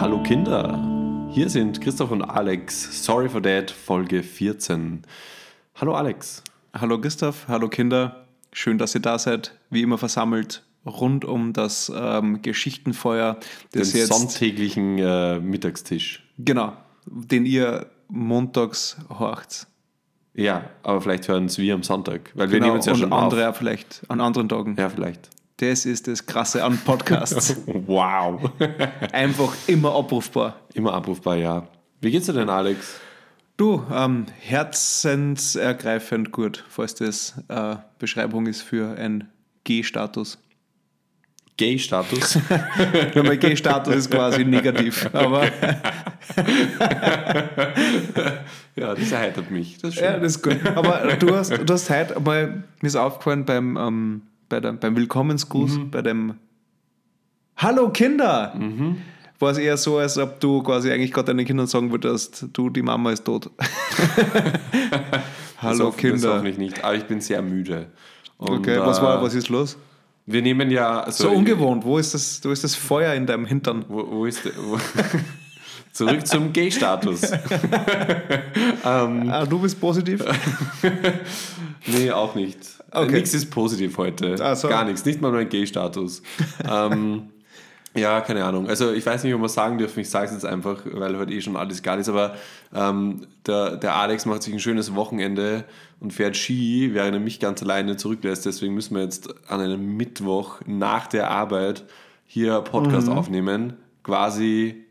Hallo Kinder, hier sind Christoph und Alex. Sorry for That, Folge 14. Hallo Alex. Hallo Gustav, hallo Kinder. Schön, dass ihr da seid. Wie immer versammelt rund um das ähm, Geschichtenfeuer. Den Das jetzt, sonntäglichen äh, Mittagstisch. genau, den ihr montags horcht. Ja, aber vielleicht hören es wir am Sonntag, weil wir Genau, nehmen es ja schon andere auf. vielleicht an anderen Tagen. Ja, vielleicht. Das ist das Krasse an Podcasts. Wow. Einfach immer abrufbar. Immer abrufbar, ja. Wie geht's dir denn, Alex? Du, ähm, herzensergreifend gut, falls das äh, Beschreibung ist für ein G-Status. Gay-Status? Mein G-Status ist quasi negativ, aber ja, das erheitert mich. Das ist schön. Ja, das ist gut. Aber du hast, du hast heute mal, mir ist aufgefallen beim, ähm, bei der, beim Willkommensgruß, Mhm. bei dem Hallo Kinder! War es eher so, als ob du quasi eigentlich gerade deinen Kindern sagen würdest, du, die Mama ist tot. Das Hallo Das Kinder. hoffentlich nicht, aber ich bin sehr müde. Und, Okay, was war, äh, was ist los? Wir nehmen ja... Also, So ungewohnt. Wo ist das, wo ist das Feuer in deinem Hintern? Wo, wo ist der... Wo, zurück zum Gay-Status. Ah, du bist positiv? Nee, auch nicht. Okay. Nichts ist positiv heute. So. Gar nichts. Nicht mal mein Gay-Status. ähm, ja, keine Ahnung. Also ich weiß nicht, ob wir es sagen dürfen. Ich sage es jetzt einfach, weil heute eh schon alles egal ist. Aber ähm, der, der Alex macht sich ein schönes Wochenende und fährt Ski, während er mich ganz alleine zurücklässt. Deswegen müssen wir jetzt an einem Mittwoch nach der Arbeit hier Podcast Mhm. aufnehmen. Quasi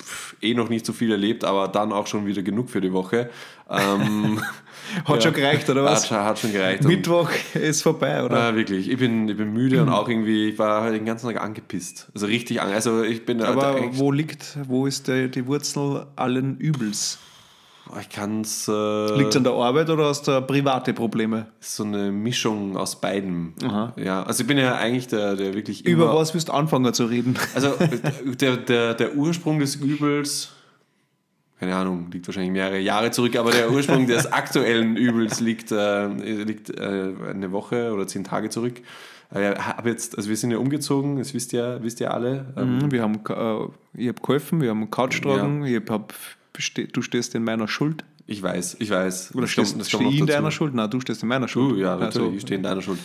pff, eh noch nicht so viel erlebt, aber dann auch schon wieder genug für die Woche. Ähm, Hat schon gereicht, oder hat, was? schon- hat schon gereicht. Mittwoch ist vorbei, oder? äh, wirklich, ich bin, ich bin müde und auch irgendwie, ich war halt den ganzen Tag angepisst. Also richtig, an, also ich bin Aber wo liegt, wo ist die, die Wurzel allen Übels? ich kann's, äh, Liegt es an der Arbeit oder hast du private Probleme? so eine Mischung aus beidem. Aha. Ja, also ich bin ja eigentlich der, der wirklich Über was willst du anfangen zu reden? Also der, der, der Ursprung des Übels, keine Ahnung, liegt wahrscheinlich mehrere Jahre zurück, aber der Ursprung des aktuellen Übels liegt, äh, liegt äh, eine Woche oder zehn Tage zurück. Äh, hab jetzt, also wir sind ja umgezogen, das wisst ihr, wisst ihr alle. Ähm, Mhm, Wir haben, äh, ich habe geholfen, wir haben Couch getragen, ich hab, du stehst in meiner Schuld. Ich weiß, ich weiß. Oder stehst, das ich noch in deiner Schuld? Nein, du stehst in meiner Schuld. Uh, ja, natürlich, Also, ich stehe in deiner Schuld.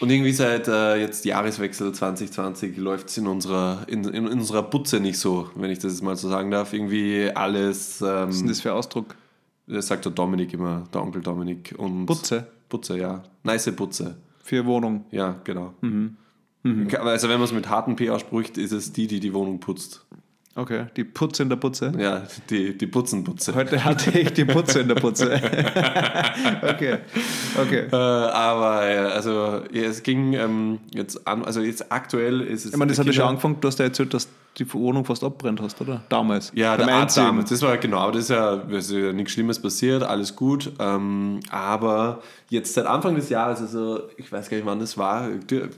Und irgendwie seit äh, jetzt Jahreswechsel 2020 läuft es in unserer, in, in unserer Butze nicht so, wenn ich das jetzt mal so sagen darf. Irgendwie alles, ähm, Was ist denn das für Ausdruck? das sagt der Dominik immer, der Onkel Dominik. Und Butze Butze, ja. Nice Butze. für Wohnung. Ja, genau. Mhm. Also wenn man es mit harten P ausspricht, ist es die, die die Wohnung putzt. Okay, die Putze in der Putze. Ja, die, die Putzenputze. Heute hatte ich die Putze in der Putze. okay, okay. Äh, aber ja, also ja, es ging ähm, jetzt an, also jetzt aktuell ist es. Ich meine, das hat ja schon angefangen, du hast ja erzählt, dass die Wohnung fast abbrennt hast, oder? Damals. Ja, Beim der. Einziehen. Das war genau, das ist ja, das ist ja nichts Schlimmes passiert, alles gut. Ähm, aber jetzt seit Anfang des Jahres, also ich weiß gar nicht, wann das war,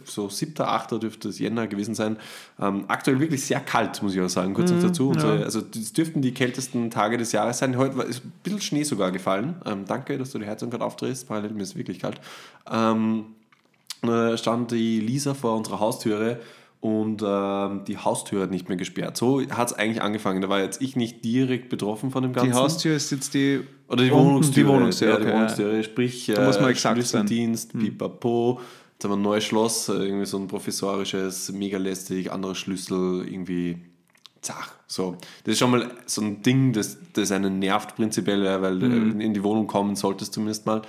so 7., 8. dürfte es Jänner gewesen sein. Ähm, aktuell wirklich sehr kalt, muss ich auch sagen, kurz noch dazu. Und so, also das dürften die kältesten Tage des Jahres sein. Heute ist ein bisschen Schnee sogar gefallen. Ähm, danke, dass du die Heizung gerade aufdrehst, parallel mir ist wirklich kalt. Ähm, äh, stand die Lisa vor unserer Haustüre und ähm, die Haustür hat nicht mehr gesperrt. So hat es eigentlich angefangen. Da war jetzt ich nicht direkt betroffen von dem Ganzen. Die Haustür ist jetzt die. Oder die unten Wohnungstür. Die Wohnungstür, ja, die ja. Wohnungstür. Sprich, Da muss man äh, exakt sein. Hm. Schlüsseldienst, pipapo. Jetzt haben wir ein neues Schloss, äh, irgendwie so ein professorisches, mega lästig, anderer Schlüssel, irgendwie zach. So. Das ist schon mal so ein Ding, das, das einen nervt prinzipiell, weil Hm. äh, in die Wohnung kommen solltest zumindest mal.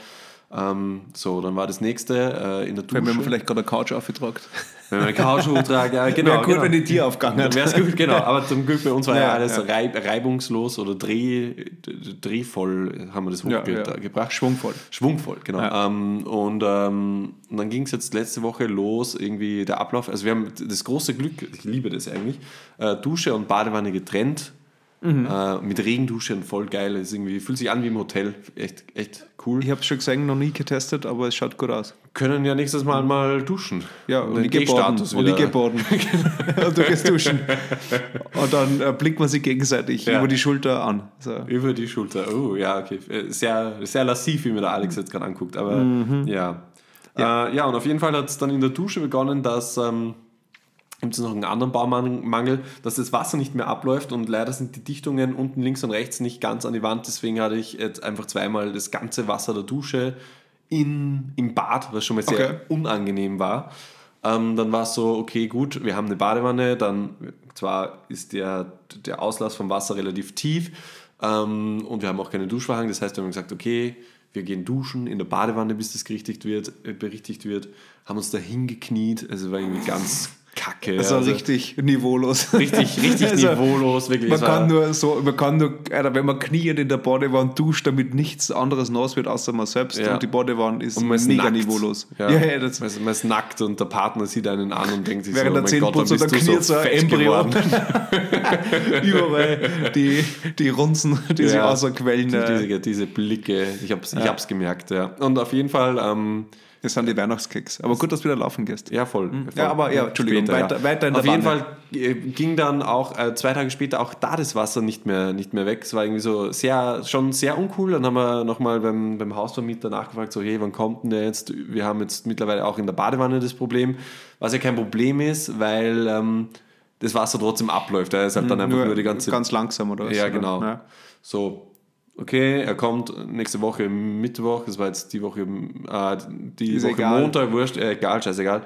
Ähm, so, dann war das nächste äh, in der Dusche. Wenn man vielleicht gerade eine Couch aufgetragt. Wenn man eine Couch hochtragt, ja, genau. Wäre gut, genau. wenn die Tür aufgegangen hat. wäre es gut, genau. Aber zum Glück bei uns war ja, Ja, alles ja. Reib, reibungslos oder dreh, drehvoll, haben wir das hochgebracht. Schwungvoll. Schwungvoll, genau. Ähm, und, ähm, dann ging es jetzt letzte Woche los, irgendwie der Ablauf. Also wir haben das große Glück, ich liebe das eigentlich, äh, Dusche und Badewanne getrennt. Äh, mit Regendusche und voll geil. Ist irgendwie, fühlt sich an wie im Hotel. Echt, echt cool. Ich habe es schon gesehen, noch nie getestet, aber es schaut gut aus. Können ja nächstes Mal mal duschen. Ja, und ich. Und ich und du gehst duschen. Und dann äh, blickt man sich gegenseitig Ja. über die Schulter an. So. Über die Schulter. Oh, ja, okay. Äh, Sehr, sehr lassiv, wie mir der Alex jetzt gerade anguckt. Aber ja. Ja. Äh, ja, und auf jeden Fall hat es dann in der Dusche begonnen, dass. Ähm, Gibt es noch einen anderen Baumangel, dass das Wasser nicht mehr abläuft und leider sind die Dichtungen unten links und rechts nicht ganz an die Wand. Deswegen hatte ich jetzt einfach zweimal das ganze Wasser der Dusche in, im Bad, was schon mal sehr Okay. unangenehm war. Ähm, dann war es so, okay, gut, wir haben eine Badewanne, dann zwar ist der, der Auslass vom Wasser relativ tief ähm, und wir haben auch keine Duschvorhang, das heißt, wir haben gesagt, okay, wir gehen duschen in der Badewanne, bis das gerichtigt wird, äh, berichtigt wird, haben uns da hingekniet, also war irgendwie ganz kacke. War also richtig niveaulos. richtig, richtig Also, niveaulos, wirklich. Man kann nur so, man kann nur, Alter, wenn man kniet in der Badewanne duscht, damit nichts anderes nass wird, außer man selbst. Ja. Und die Badewanne ist, Und man ist mega nackt. niveaulos. Ja, Ja, ja, das, man, ist, man ist nackt und der Partner sieht einen an und denkt sich während so, der oh mein Gott, dann bist da du so fett Embryo. Überall die, die Runzen, die sich Ja. außerquellen. Die, äh, diese, diese Blicke, ich hab's, ich hab's gemerkt, ja. Und auf jeden Fall, ähm, Das sind die Weihnachtskeks. Aber gut, dass du wieder laufen gehst. ja, voll. voll. Ja, aber ja, Entschuldigung, weiter- weiter in der Auf jeden. Fall äh, ging dann auch äh, zwei Tage später auch da das Wasser nicht mehr, nicht mehr weg. Es war irgendwie so sehr, schon sehr uncool. Dann haben wir nochmal beim, beim Hausvermieter nachgefragt, so, hey, wann kommt denn der jetzt? Wir haben jetzt mittlerweile auch in der Badewanne das Problem, was ja kein Problem ist, weil ähm, das Wasser trotzdem abläuft. Da ist halt dann einfach nur, die ganze ganz langsam oder was? Ja, genau. Ja. So, okay, er kommt nächste Woche Mittwoch, das war jetzt die Woche, äh, die Ist Woche egal. Montag, wurscht, äh, egal, scheißegal.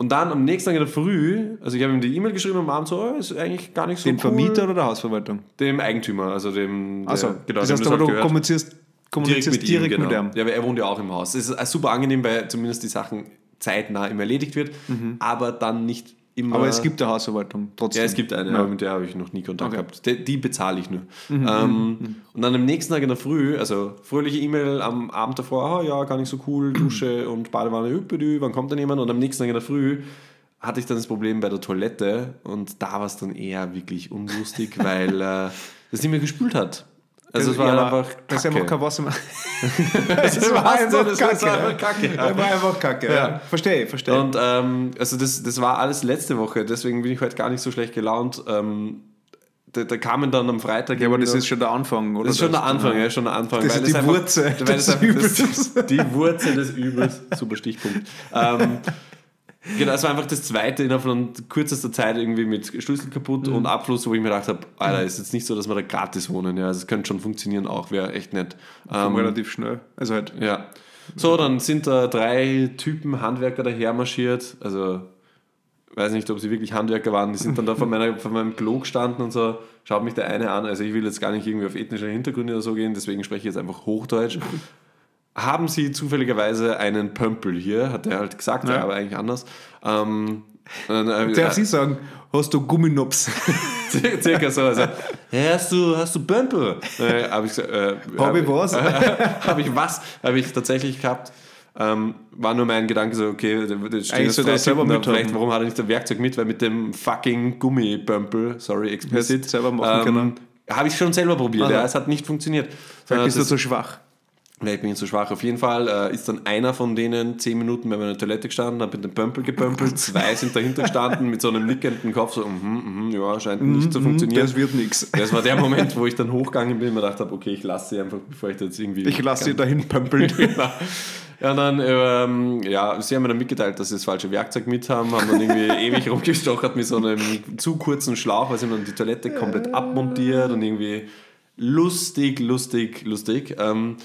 Und dann am nächsten Tag in der Früh, also ich habe ihm die E-Mail geschrieben am Abend so, oh, ist eigentlich gar nicht so Den cool. Vermieter oder der Hausverwaltung? Dem Eigentümer, also dem, Also, genau, das dem heißt aber, du gehört. kommunizierst, kommunizierst direkt mit, genau. ihm. Ja, aber er wohnt ja auch im Haus. Es ist äh, super angenehm, weil zumindest die Sachen zeitnah immer erledigt wird, aber dann nicht immer... Mhm. Aber es gibt eine Hausverwaltung trotzdem. Ja, es gibt eine, Ja. aber mit der habe ich noch nie Kontakt Okay. gehabt. Die, die bezahle ich nur. Mhm, ähm, und dann am nächsten Tag in der Früh, also fröhliche E-Mail am Abend davor, oh, ja, gar nicht so cool, Dusche und Badewanne, üppedü, wann kommt denn jemand? Und am nächsten Tag in der Früh hatte ich dann das Problem bei der Toilette und da war es dann eher wirklich unlustig, weil äh, das nicht mehr gespült hat. Also es war Ja, einfach Das ist Kacke. einfach kein Wasser mehr. Es war einfach das Kacke. Kacke. Das war einfach kacke. Ja. Verstehe, verstehe. Und ähm, also das, das war alles letzte Woche, deswegen bin ich heute gar nicht so schlecht gelaunt. Ähm, da, da kamen dann am Freitag. ja, aber das ist schon der Anfang, oder? das ist schon der Anfang, ja, schon der Anfang. Das ist die es einfach- Wurzel es Übels. Das, die Wurzel des Übels. Super Stichpunkt. Ähm, genau, es war einfach das zweite innerhalb von kürzester Zeit irgendwie mit Schlüssel kaputt Mhm. und Abfluss, wo ich mir gedacht habe, Alter, ist jetzt nicht so, dass wir da gratis wohnen. Ja, also es könnte schon funktionieren auch, wäre echt nett. Ähm, relativ schnell. Also halt. ja. So, dann sind da drei Typen Handwerker daher marschiert. Also, weiß nicht, ob sie wirklich Handwerker waren. Die sind dann da vor, meiner, vor meinem Klo gestanden und so. Schaut mich der eine an. Also, ich will jetzt gar nicht irgendwie auf ethnische Hintergründe oder so gehen, deswegen spreche ich jetzt einfach Hochdeutsch. Haben sie zufälligerweise einen Pömpel hier? Hat er halt gesagt, Ja. aber eigentlich anders. Ähm, und, äh, Darf sie sagen, hast du Gumminups? Circa so. Also, hey, hast du, hast du Pömpel? Äh, habe ich äh, Hab ich was? habe ich was? Habe ich tatsächlich gehabt. Ähm, war nur mein Gedanke so, okay, das stehen er drei selber da, mithaben. vielleicht, warum hat er nicht das Werkzeug mit? Weil mit dem fucking Gummipömpel, sorry, explicit, Hättest selber machen können. habe ich schon selber probiert, ja, es hat nicht funktioniert. Vielleicht Äh, bist du das- zu schwach. Vielleicht bin ich zu schwach. Auf jeden Fall äh, ist dann einer von denen zehn Minuten bei meiner Toilette gestanden, hat mit dem Pömpel gepömpelt. Zwei sind dahinter gestanden mit so einem nickenden Kopf, so, mhm, mhm, ja, scheint nicht zu funktionieren. Das wird nichts. Das war der Moment, wo ich dann hochgegangen bin und mir gedacht habe, okay, ich lasse sie einfach, bevor ich da jetzt irgendwie. Ich lasse sie dahin pömpeln. Genau. Ja, dann, ähm, ja, sie haben mir dann mitgeteilt, dass sie das falsche Werkzeug mit haben, haben dann irgendwie ewig rumgestochert mit so einem zu kurzen Schlauch, weil sie haben dann die Toilette komplett abmontiert und irgendwie lustig, lustig, lustig. Ähm,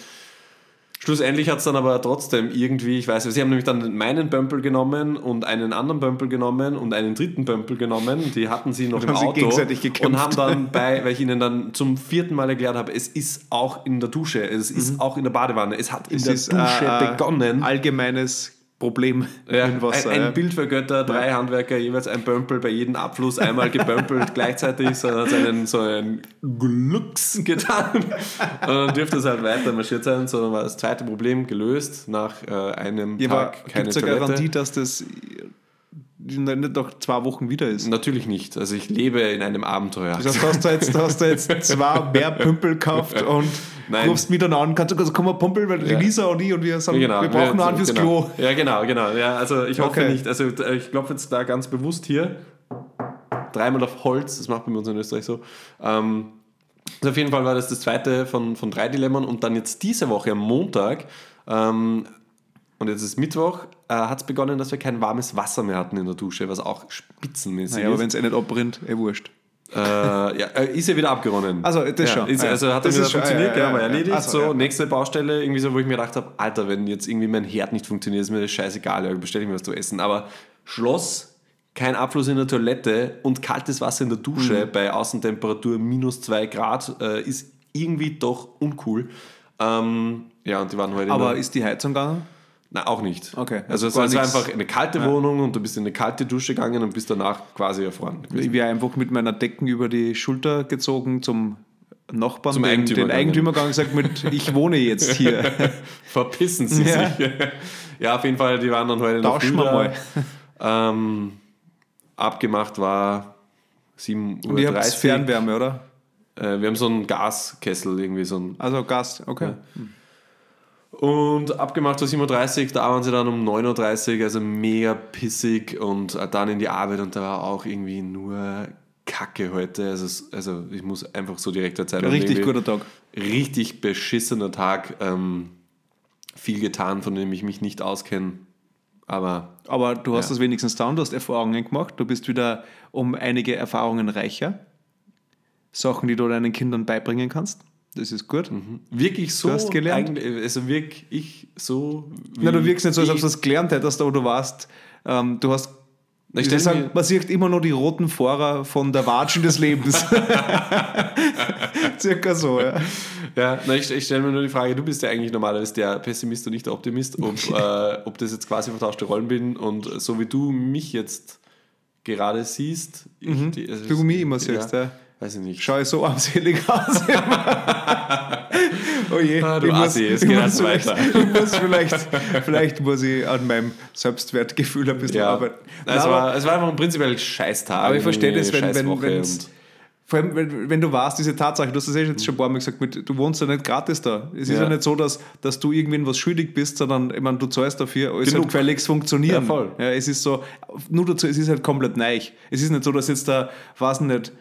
Schlussendlich hat es dann aber trotzdem irgendwie, ich weiß, nicht, sie haben nämlich dann meinen Bömpel genommen und einen anderen Bömpel genommen und einen dritten Bömpel genommen. Die hatten sie noch im Haben sie Auto gegenseitig gekämpft. und haben dann bei, weil ich ihnen dann zum vierten Mal erklärt habe, es ist auch in der Dusche, es ist auch in der Badewanne, es hat in Es der ist, Dusche äh, äh, begonnen. Allgemeines Problem Ja, mit Wasser. ein, ja. ein Bild für Götter, drei Handwerker, jeweils ein Bömpel bei jedem Abfluss, einmal gebömpelt gleichzeitig, so hat einen, so einen Glücks getan. Und dann dürfte es halt weiter marschiert sein, so dann war das zweite Problem gelöst nach äh, einem Ja, Tag keine gibt es eine. Garantie, dass das nicht nach zwei Wochen wieder ist. Natürlich nicht. Also ich lebe in einem Abenteuer. Das heißt, hast du jetzt, hast du jetzt zwei mehr Pümpel gekauft und Nein. rufst mich dann an, kannst du komm mal Pümpel, weil die Ja. Lisa und ich und wir sagen, Genau, wir brauchen einen fürs genau. Klo. Ja, genau, genau. Ja, also ich hoffe Okay. nicht. Also äh, ich klopfe jetzt da ganz bewusst hier. Dreimal auf Holz, das macht man bei uns in Österreich so. Ähm, also auf jeden Fall war das das zweite von, von drei Dilemmen und dann jetzt diese Woche am Montag ähm, und jetzt ist Mittwoch, äh, hat es begonnen, dass wir kein warmes Wasser mehr hatten in der Dusche, was auch spitzenmäßig Naja, aber ist. wenn es eh nicht abbrennt, eh wurscht. Äh, ja, äh, ist ja wieder abgeronnen. Also, das ja, schon. Ist, also hat Das das wieder funktioniert, ja, ja, ja, war ja, ja. erledigt. Ach so, nächste Baustelle, irgendwie so, wo ich mir gedacht habe, Alter, wenn jetzt irgendwie mein Herd nicht funktioniert, ist mir das scheißegal, ja, bestelle ich mir was zu essen. Aber Schloss, kein Abfluss in der Toilette und kaltes Wasser in der Mhm. Dusche bei Außentemperatur minus 2 Grad äh, ist irgendwie doch uncool. Ähm, ja, und die waren heute in Aber der- ist die Heizung gegangen? Nein, auch nicht. Okay, Also, also es war, nichts. einfach eine kalte Wohnung und du bist in eine kalte Dusche gegangen und bist danach quasi erfroren. Ich wäre einfach mit meiner Decken über die Schulter gezogen zum Nachbarn, Zum den, Eigentümer den. Eigentümer gegangen und gesagt mit, ich wohne jetzt hier. Verpissen sie Ja. sich. Ja, auf jeden Fall, die waren dann heute Tauschen da. mal. Ähm, abgemacht war 7.30 Uhr. Und ihr habt Fernwärme, oder? Äh, wir haben so einen Gaskessel, irgendwie so ein. Also Gas, okay. Und abgemacht war 7.30 Uhr, da waren sie dann um 9.30 Uhr, also mega pissig und äh, dann in die Arbeit und da war auch irgendwie nur Kacke heute. Also, also ich muss einfach so direkt erzählen. Richtig guter Tag. richtig beschissener Tag. Ähm, viel getan, von dem ich mich nicht auskenne. Aber Aber du hast Ja. das wenigstens down, du hast Erfahrungen gemacht, du bist wieder um einige Erfahrungen reicher. Sachen, die du deinen Kindern beibringen kannst. Das ist gut. wirklich so. Du hast gelernt? Also wirklich ich so. Na, du wirkst nicht so, als ob ich- du das gelernt hättest, aber du warst, ähm, du hast. Na, Ich ich sagen, man sieht immer nur die roten Fahrer von der Watschen des Lebens. Circa so, ja. Ja, na, ich, ich stelle mir nur die Frage, du bist ja eigentlich normalerweise der Pessimist und nicht der Optimist, ob, äh, ob das jetzt quasi vertauschte Rollen bin und so wie du mich jetzt gerade siehst. Ich, die, also Mhm. Du mich immer siehst, ja. Weiß ich nicht. Schau ich so armselig aus. oh je, Ah, du ich muss, Assi, es geht muss jetzt vielleicht, weiter. ich muss vielleicht, vielleicht muss ich an meinem Selbstwertgefühl ein bisschen Ja, arbeiten. es, Nein, aber- war, es war einfach ein prinzipiell Scheißtag. Aber ich verstehe das, wenn, wenn, und- vor allem, wenn, wenn du warst, diese Tatsache, du hast das eh jetzt schon ein paar Mal gesagt, mit, du wohnst ja nicht gratis da. Es ist Ja. nicht so, dass, dass du irgendwen was schuldig bist, sondern ich meine, du zahlst dafür, es Genug. gefälligst funktionieren. Ja, voll. Ja, es ist so, nur dazu, es ist halt komplett neu. Es ist nicht so, dass jetzt da, weiß nicht,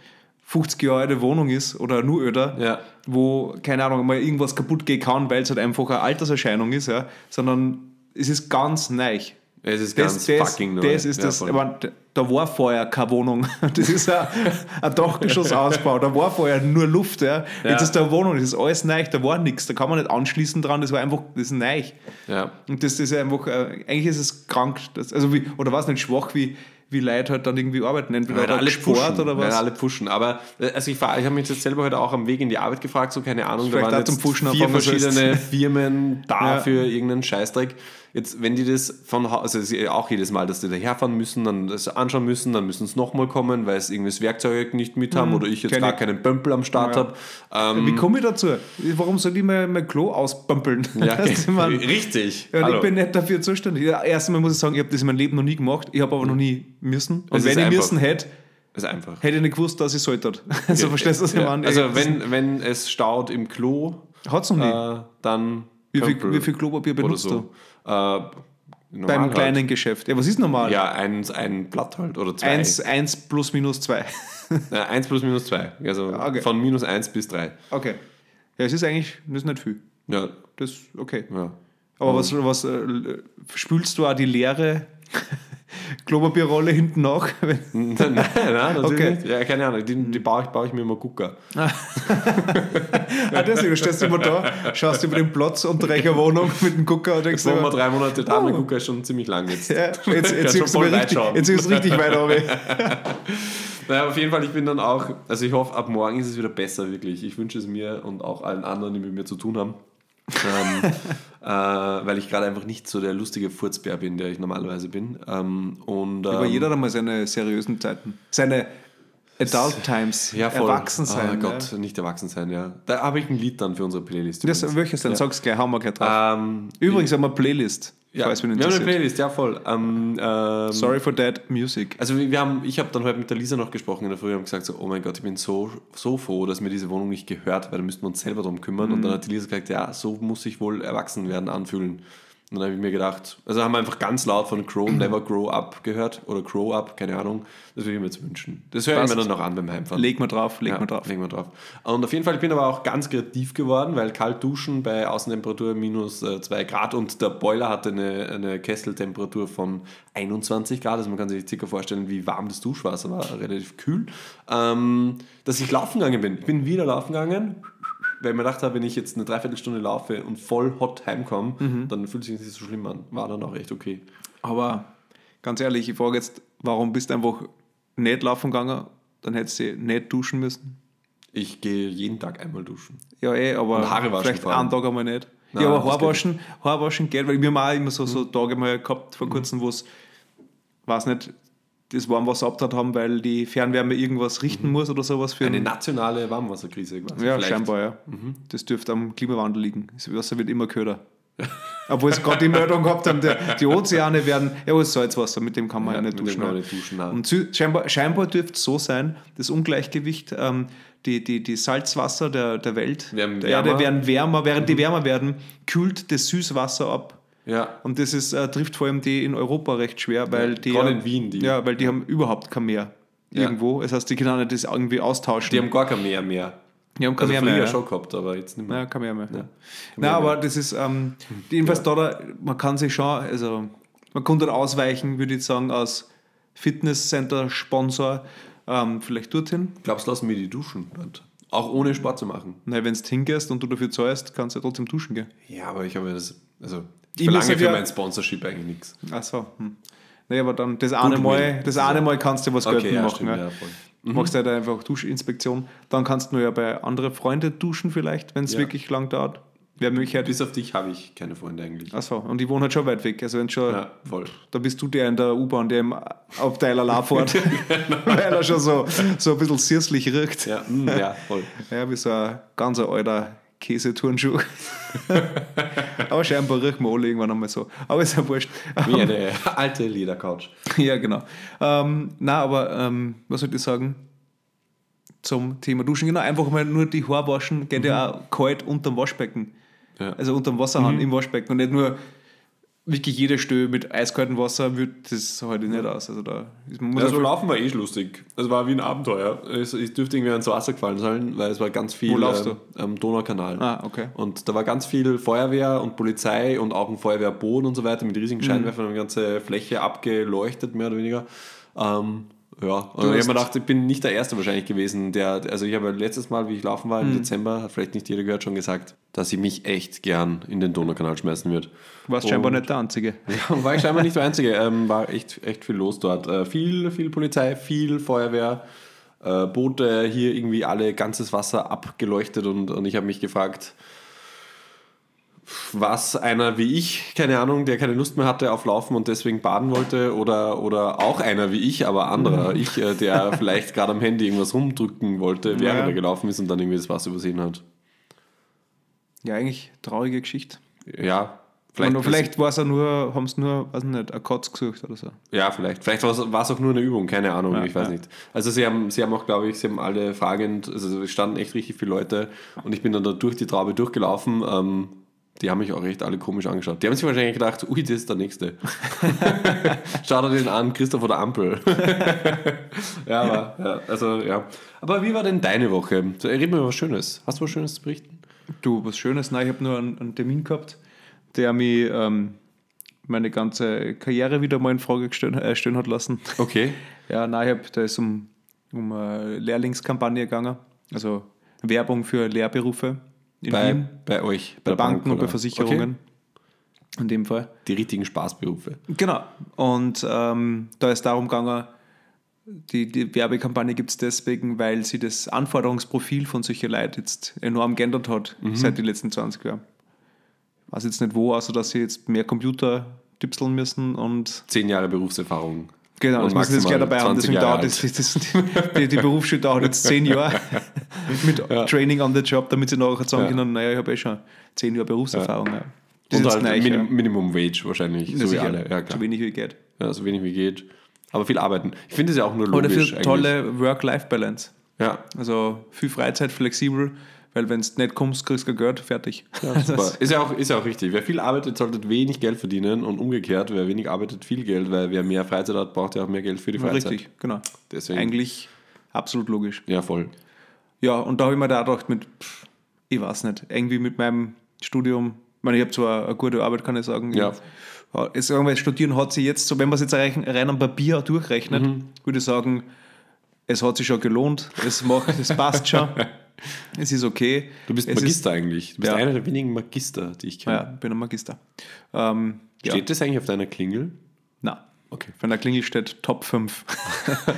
50 Jahre alte Wohnung ist oder nur öder, Ja. wo, keine Ahnung, mal irgendwas kaputt gehen kann, weil es halt einfach eine Alterserscheinung ist, ja, sondern es ist ganz neu. Es ist ganz Das, das, fucking neu. das ist Ja, das, voll. ich mein, da war vorher keine Wohnung. Das ist ein, ein Dachgeschossausbau. Da war vorher nur Luft. Ja. Ja. Jetzt ist da eine Wohnung, das ist alles neu, da war nichts. Da kann man nicht anschließen dran, das war einfach, das ist neu. Ja. Und das ist einfach, äh, eigentlich ist es krank. Das, also wie, oder was nicht schwach, wie, wie Leute halt dann irgendwie arbeiten. Entweder halt alle Sport pushen, oder was. alle pushen. Aber äh, also ich, ich habe mich jetzt selber heute auch am Weg in die Arbeit gefragt, so keine Ahnung, da Vielleicht waren auch jetzt Pushen vier verschiedene Firmen da Ja. für irgendeinen Scheißdreck. Jetzt, wenn die das von also ja auch jedes Mal, dass die daherfahren müssen, dann das anschauen müssen, dann müssen es nochmal kommen, weil es irgendwie das Werkzeug nicht mit haben oder ich jetzt kenn gar keinen Pömpel am Start Ja. habe. Ähm, Wie komme ich dazu? Warum soll ich mein, mein Klo auspömpeln? ja, mein, richtig. Ja, ich bin nicht dafür zuständig. Ja, Erstmal muss ich sagen, ich habe das in meinem Leben noch nie gemacht. Ich habe aber noch nie müssen. Und Es wenn ist ich einfach. müssen hätte, ist einfach. hätte ich nicht gewusst, dass ich sollte. Also verstehst du, was ich Ja. meine? Also wenn, wenn es staut im Klo, Hat's noch nie. äh, dann wie, viel, wie viel Klopapier benutzt so. du? Äh, Beim halt. kleinen Geschäft. Ja, was ist normal? Ja, ein, ein Blatt halt oder zwei. Eins, eins plus minus zwei. Ja, eins plus minus zwei. Also Okay. von minus eins bis drei. Okay. Ja, es ist eigentlich das ist nicht viel. Ja, Das ist okay. ja. Aber was, was äh, spülst du auch die leere Klopapierrolle hinten nach? nein, nein, natürlich Okay. nicht. Ja, keine Ahnung. Die, die baue, ich, baue ich mir immer Gucker. ah, deswegen, du stehst immer da, schaust über den Platz unter der Wohnung mit dem Gucker und denkst Jetzt waren wir drei Monate da, mein Oh. Gucker ist schon ziemlich lang jetzt. ja, jetzt, jetzt, du voll mir weit richtig, jetzt siehst du richtig weit runter. Naja, auf jeden Fall, ich bin dann auch, also ich hoffe, ab morgen ist es wieder besser, wirklich. Ich wünsche es mir und auch allen anderen, die mit mir zu tun haben. Ähm, äh, weil ich gerade einfach nicht so der lustige Furzbär bin, der ich normalerweise bin. Ähm, und, ähm, Aber jeder hat einmal seine seriösen Zeiten. Seine Adult Times. ja, voll. Erwachsen sein. Oh Gott, nicht erwachsen sein, ja. Da habe ich ein Lied dann für unsere Playlist. Ja. Das, welches denn? Ja. Sag's gleich, hauen wir gleich drauf. Ähm, Übrigens haben wir eine Playlist. Ja, falls wir haben eine. Playlist, ja voll. Ähm, ähm, Sorry for that music. Also wir haben, ich habe dann heute mit der Lisa noch gesprochen in der Früh und gesagt so, oh mein Gott, ich bin so, so froh, dass mir diese Wohnung nicht gehört, weil da müssten wir uns selber drum kümmern. Und dann hat die Lisa gesagt, ja, so muss sich wohl erwachsen werden anfühlen. Und dann habe ich mir gedacht, also haben wir einfach ganz laut von Crow Never Grow Up gehört oder Grow Up, keine Ahnung. Das würde ich mir jetzt wünschen. Das höre ich mir dann noch an beim Heimfahren. Leg mal drauf, leg ja, mal drauf. Legen wir drauf. Und auf jeden Fall, ich bin aber auch ganz kreativ geworden, weil kalt duschen bei Außentemperatur minus 2 Grad und der Boiler hatte eine, eine Kesseltemperatur von 21 Grad. Also man kann sich circa vorstellen, wie warm das Duschwasser war, relativ kühl. Ähm, dass ich laufen gegangen bin. Ich bin wieder laufen gegangen, weil ich mir gedacht habe, wenn ich jetzt eine Dreiviertelstunde laufe und voll hot heimkomme, Mhm. dann fühlt sich nicht so schlimm an. War dann auch echt okay. Aber ganz ehrlich, ich frage jetzt, warum bist du einfach nicht laufen gegangen? Dann hättest du nicht duschen müssen. Ich gehe jeden Tag einmal duschen. Ja, eh, aber Und Haare waschen vielleicht einen Tag einmal nicht. Nein, ja, aber das geht Haarwaschen, Haarwaschen geht, weil wir haben auch immer so, so Tage mal gehabt vor kurzem, wo es, weiß nicht, das Warmwasser abtat haben, weil die Fernwärme irgendwas richten muss oder sowas für Eine nationale Warmwasserkrise quasi. Ja, vielleicht. scheinbar, ja. Das dürfte am Klimawandel liegen. Das Wasser wird immer köder. Obwohl es gerade die Meldung gehabt haben, der, die Ozeane werden, ja, aber Salzwasser, mit dem kann man ja, Ja, nicht duschen. nicht duschen, nein. Und scheinbar, scheinbar dürfte es so sein, das Ungleichgewicht, ähm, die, die, die Salzwasser der, der Welt, Werden der Erde wärmer. Mhm. werden wärmer, während die wärmer werden, kühlt das Süßwasser ab. Ja, Und das ist, äh, trifft vor allem die in Europa recht schwer, weil Ja, die. gerade ja- in Wien, die- Ja, weil die haben überhaupt kein Meer Ja. irgendwo. Das heißt, die können nicht das irgendwie austauschen. die haben gar kein Meer mehr. Die haben kein Also Meer mehr. ja. schon gehabt, aber jetzt nicht mehr. Ja, man ja mehr. Ja. Ja. Kann Nein, man aber ja. das ist, ähm, jedenfalls da, da, man kann sich schon, also man kann dort ausweichen, würde ich sagen, als Fitnesscenter-Sponsor, ähm, vielleicht dorthin. Glaubst du, lassen wir die duschen? dort? Auch ohne Sport zu machen. Nein, wenn du hingehst und du dafür zahlst, kannst du ja trotzdem duschen gehen. Ja, aber ich habe ja das, also ich verlange für ja- mein Sponsorship eigentlich nichts. Ach so. Hm. Nee, aber dann das eine. Mal, das eine Mal kannst du was Okay, geltend ja, machen. stimmt, ja. ja, voll. Machst halt einfach Duschinspektion. Dann kannst du ja bei anderen Freunden duschen vielleicht, wenn es Ja. wirklich lang dauert. Wäre Möglichkeit. Bis auf dich habe ich keine Freunde eigentlich. Achso, und ich wohne halt schon weit weg. Also wenn schon Ja, voll. Da bist du der in der U-Bahn, der im Abteil allein fährt, weil er schon so, so ein bisschen süßlich riecht. Ja. Ja, mm, ja voll. wie so ein ganz alter Käseturnschuh. Aber scheinbar riechen wir alle irgendwann einmal so. Aber ist ja wurscht. Wie eine alte Ledercouch. ja, genau. Ähm, na, aber ähm, was soll ich sagen? Zum Thema Duschen, genau, einfach mal nur die Haare waschen, geht ja auch kalt unterm Waschbecken. Ja. Also unterm Wasserhahn im Waschbecken und nicht nur wirklich jede Stöhe mit eiskaltem Wasser wird das halt nicht aus. Also da ist, man muss Ja, so laufen war eh lustig. Es war wie ein Abenteuer. Es, ich dürfte irgendwie ans Wasser gefallen sein, weil es war ganz viel Wo laufst ähm, am Donaukanal. Ah, okay. Und da war ganz viel Feuerwehr und Polizei und auch ein Feuerwehrboot und so weiter mit Mhm. riesigen Scheinwerfern und die ganze Fläche abgeleuchtet, mehr oder weniger. Ähm, ja, und ich habe mir gedacht, ich bin nicht der Erste wahrscheinlich gewesen, der, also ich habe letztes Mal, wie ich laufen war Mhm. im Dezember, hat vielleicht nicht jeder gehört, schon gesagt, dass ich mich echt gern in den Donaukanal schmeißen würde. warst scheinbar nicht der Einzige. Ja, war ich scheinbar nicht der Einzige. Ähm, war echt, echt viel los dort. Äh, viel, viel Polizei, viel Feuerwehr, äh, Boote, hier irgendwie alle ganzes Wasser abgeleuchtet und, und ich habe mich gefragt, was einer wie ich, keine Ahnung, der keine Lust mehr hatte auf Laufen und deswegen baden wollte oder, oder auch einer wie ich, aber anderer, ich, äh, der vielleicht gerade am Handy irgendwas rumdrücken wollte, während Ja. er gelaufen ist und dann irgendwie das Wasser übersehen hat. Ja, eigentlich traurige Geschichte. Ja, Vielleicht, und vielleicht war es auch nur, haben sie nur, weiß nicht, ein Katz gesucht oder so. Ja, vielleicht. Vielleicht war es- war es auch nur eine Übung, keine Ahnung, Ja, ich weiß ja. nicht. Also sie haben, sie haben auch, glaube ich, sie haben alle fragend, also es standen echt richtig viele Leute und ich bin dann da durch die Traube durchgelaufen. Ähm, die haben mich auch echt alle komisch angeschaut. Die haben sich wahrscheinlich gedacht, ui, das ist der Nächste. Schaut er den an, Christoph oder Ampel. ja, aber, ja, also, ja. Aber wie war denn deine Woche? So, Red mir was Schönes. Hast du was Schönes zu berichten? Du, was Schönes, nein, ich habe nur einen, einen Termin gehabt, der mich ähm, meine ganze Karriere wieder mal in Frage stellen, äh, stellen hat lassen. Okay. Ja, nein, ich hab, da ist um, um eine Lehrlingskampagne gegangen, also Werbung für Lehrberufe in Bei, Wien, bei euch, bei der Banken Bank, und bei? Versicherungen. In dem Fall. Okay. Die richtigen Spaßberufe. Genau. Und ähm, da ist darum gegangen, die, die Werbekampagne gibt es deswegen, weil sie das Anforderungsprofil von solchen Leuten jetzt enorm geändert hat seit den letzten 20 Jahren. Ich weiß jetzt nicht wo, außer dass sie jetzt mehr Computer tipseln müssen und Zehn Jahre Berufserfahrung. genau, Und das müssen sie jetzt gleich dabei haben. 20 Deswegen dauert das, das, die, die Berufsschule dauert jetzt 10 Jahre mit Training on the Job, damit sie nachher sagen Ja. können, naja, ich habe eh schon 10 Jahre Berufserfahrung. Ja. Und halt Minim ja. Minimum Wage wahrscheinlich, so wie Sicher. alle. Ja, klar. So wenig wie geht. Ja, so wenig wie geht. Aber viel arbeiten. Ich finde es ja auch nur logisch. dafür eigentlich. tolle Work-Life-Balance. Ja, Also viel Freizeit, flexibel, weil wenn du nicht kommst, kriegst du Geld, fertig. ja. Ist ja, auch, ist ja auch richtig. Wer viel arbeitet, sollte wenig Geld verdienen und umgekehrt, wer wenig arbeitet, viel Geld, weil wer mehr Freizeit hat, braucht ja auch mehr Geld für die Freizeit. Richtig, genau. Deswegen. Eigentlich absolut logisch. Ja, voll. Ja, und da habe ich mir da gedacht, mit, pff, ich weiß nicht, irgendwie mit meinem Studium, ich meine, ich habe zwar eine gute Arbeit, kann ich sagen. Ja. Ja, es irgendwie Studieren hat sich jetzt, so wenn man es jetzt rein, rein am Papier durchrechnet, Mhm. würde ich sagen, es hat sich schon gelohnt, es macht, es passt schon, es ist okay. Du bist es Magister eigentlich. Du bist Ja. einer der wenigen Magister, die ich Ist, kenne. ja, ich bin ein Magister. Ähm, ja, Steht das eigentlich auf deiner Klingel? Okay. von der Klingel steht Top 5.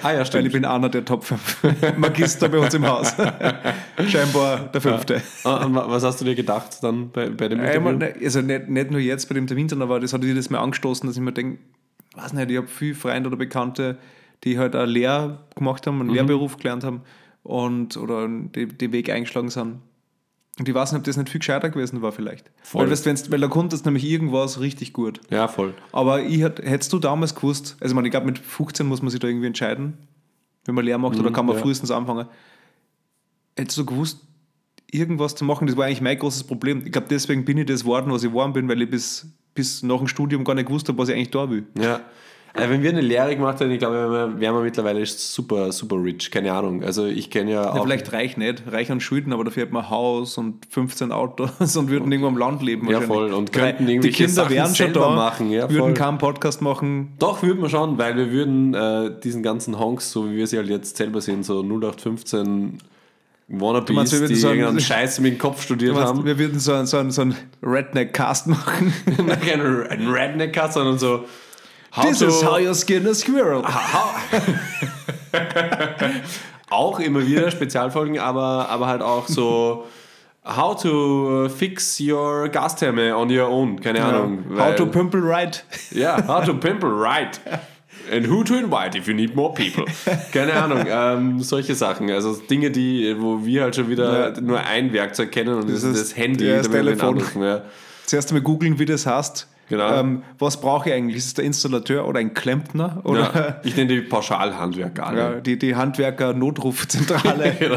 Ah ja, Weil stimmt. ich bin einer der Top 5 Magister bei uns im Haus. Scheinbar der fünfte. Ah, und wa- was hast du dir gedacht dann bei, bei dem Einmal, Interview? ne, also nicht, nicht nur jetzt bei dem Termin, sondern aber das hat ich das mal angestoßen, dass ich mir denke, weiß nicht, ich habe viele Freunde oder Bekannte, die halt eine Lehre gemacht haben, einen Mhm. Lehrberuf gelernt haben und oder die, den Weg eingeschlagen sind. Und ich weiß nicht, ob das nicht viel gescheiter gewesen war vielleicht. Voll. Weil, weißt, wenn's, weil da kommt jetzt nämlich irgendwas richtig gut. Ja, voll. Aber ich hätt, hättest du damals gewusst, also ich, meine, ich glaube mit 15 muss man sich da irgendwie entscheiden, wenn man Lehre macht oder kann man Mhm, ja. frühestens anfangen. Hättest du gewusst, irgendwas zu machen, das war eigentlich mein großes Problem. Ich glaube, deswegen bin ich das geworden, was ich geworden bin, weil ich bis, bis nach dem Studium gar nicht gewusst habe, was ich eigentlich da will. Ja. Also wenn wir eine Lehre gemacht hätten, ich glaube, wären wir, wären wir mittlerweile super, super rich. Keine Ahnung. Also ich kenne ja Ja, auch. vielleicht reich nicht, reich an Schulden, aber dafür hat man ein Haus und 15 Autos und würden irgendwo am Land leben. Ja, voll. Und könnten Die irgendwelche Kinder Sachen wären schon da, machen. Ja, voll. würden keinen Podcast machen. Doch, würden wir schon, weil wir würden äh, diesen ganzen Honks, so wie wir sie halt jetzt selber sind, so 0815 Wannabes, meinst, wir würden die so ein- irgendeinen Scheiß mit dem Kopf studiert meinst, haben. wir würden so, einen- so, einen- so einen Redneck-Cast machen. Kein ein Redneck-Cut, sondern so. How This to- is how you skin a squirrel. auch immer wieder Spezialfolgen, aber, aber halt auch so How to fix your Gastherme on your own, keine Ahnung. How to pimple right. Ja, how to pimple right. And who to invite if you need more people. Keine Ahnung, ähm, solche Sachen. Also Dinge, die, wo wir halt schon wieder Ja. nur ein Werkzeug kennen und das, Das ist das Handy, ja, das damit wir anrufen. Ja. Zuerst einmal googeln, wie das heißt. Genau. Ähm, was brauche ich eigentlich? Ist es der Installateur oder ein Klempner? Ja, Oder ich nenne die Pauschalhandwerker alle. ja, die, die Handwerker-Notrufzentrale. Genau.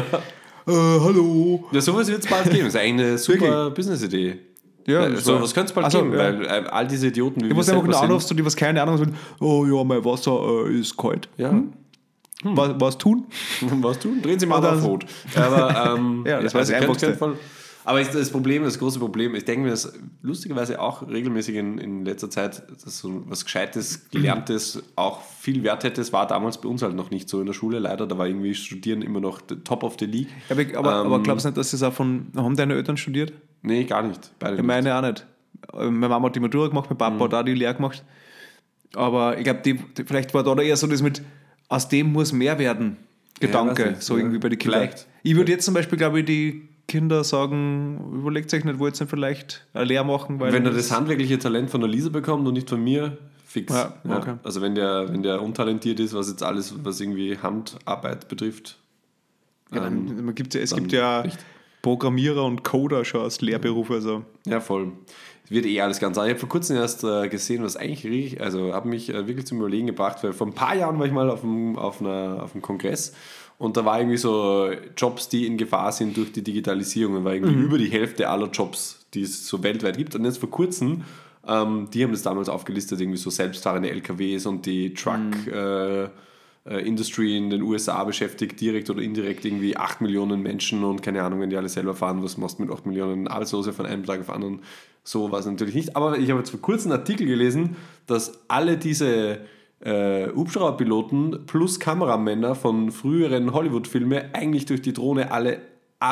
äh, hallo. Ja, sowas wird es bald geben. Das ist eigentlich eine super Business-Idee. Ja, das so, was könnte es bald Ach so, geben? ja. Weil äh, all diese Idioten, wie musst wir einfach nur anrufst, die was keine Ahnung haben, oh ja, mein Wasser äh, ist kalt. ja, Was, was tun? was tun? Drehen Sie mal auf Rot. Aber, ähm, Ja, das war das könnte- Einfachste. Aber das Problem, das große Problem, ich denke mir das lustigerweise auch regelmäßig in, in letzter Zeit, dass so was Gescheites, Gelerntes auch viel Wert hätte. Es war damals bei uns halt noch nicht so in der Schule leider. Da war irgendwie Studieren immer noch top of the league. Aber, aber, aber Ähm, glaubst du nicht, dass das auch von. Haben deine Eltern studiert? Nee, gar nicht. Beide Ich nicht. meine auch nicht. Äh, Meine Mama hat die Matura gemacht, mein Papa Mhm. hat auch die Lehre gemacht. Aber ich glaube, vielleicht war da eher so das mit, aus dem muss mehr werden, Gedanke, nicht, so ja. irgendwie bei den Kindern. Vielleicht. Ich würde jetzt zum Beispiel, glaube ich, die Kinder sagen, überlegt euch nicht, wollt ihr vielleicht Lehre machen? Weil Wenn er das handwerkliche Talent von der Lisa bekommt und nicht von mir, fix. Ja, okay. Also wenn der, wenn der untalentiert ist, was jetzt alles, was irgendwie Handarbeit betrifft. ja, ähm, man gibt, ja- es gibt ja nicht. Programmierer und Coder schon als Lehrberuf. Also. Ja, voll. Wird eh alles ganz anders. Ich habe vor kurzem erst äh, gesehen, was eigentlich richtig, also habe mich äh, wirklich zum Überlegen gebracht, weil vor ein paar Jahren war ich mal auf einem, auf einer, auf einem Kongress und da war irgendwie so Jobs, die in Gefahr sind durch die Digitalisierung. Und war irgendwie über die Hälfte aller Jobs, die es so weltweit gibt. Und jetzt vor kurzem, ähm, die haben das damals aufgelistet, irgendwie so selbstfahrende LKWs und die Truck. Äh, äh, Industry in den USA beschäftigt, direkt oder indirekt irgendwie 8 Millionen Menschen und keine Ahnung, wenn die alle selber fahren, was machst du mit 8 Millionen Arbeitslose von einem Tag auf den anderen? So war es natürlich nicht. Aber ich habe jetzt vor kurzem einen Artikel gelesen, dass alle diese äh, Hubschrauberpiloten plus Kameramänner von früheren Hollywood-Filmen eigentlich durch die Drohne alle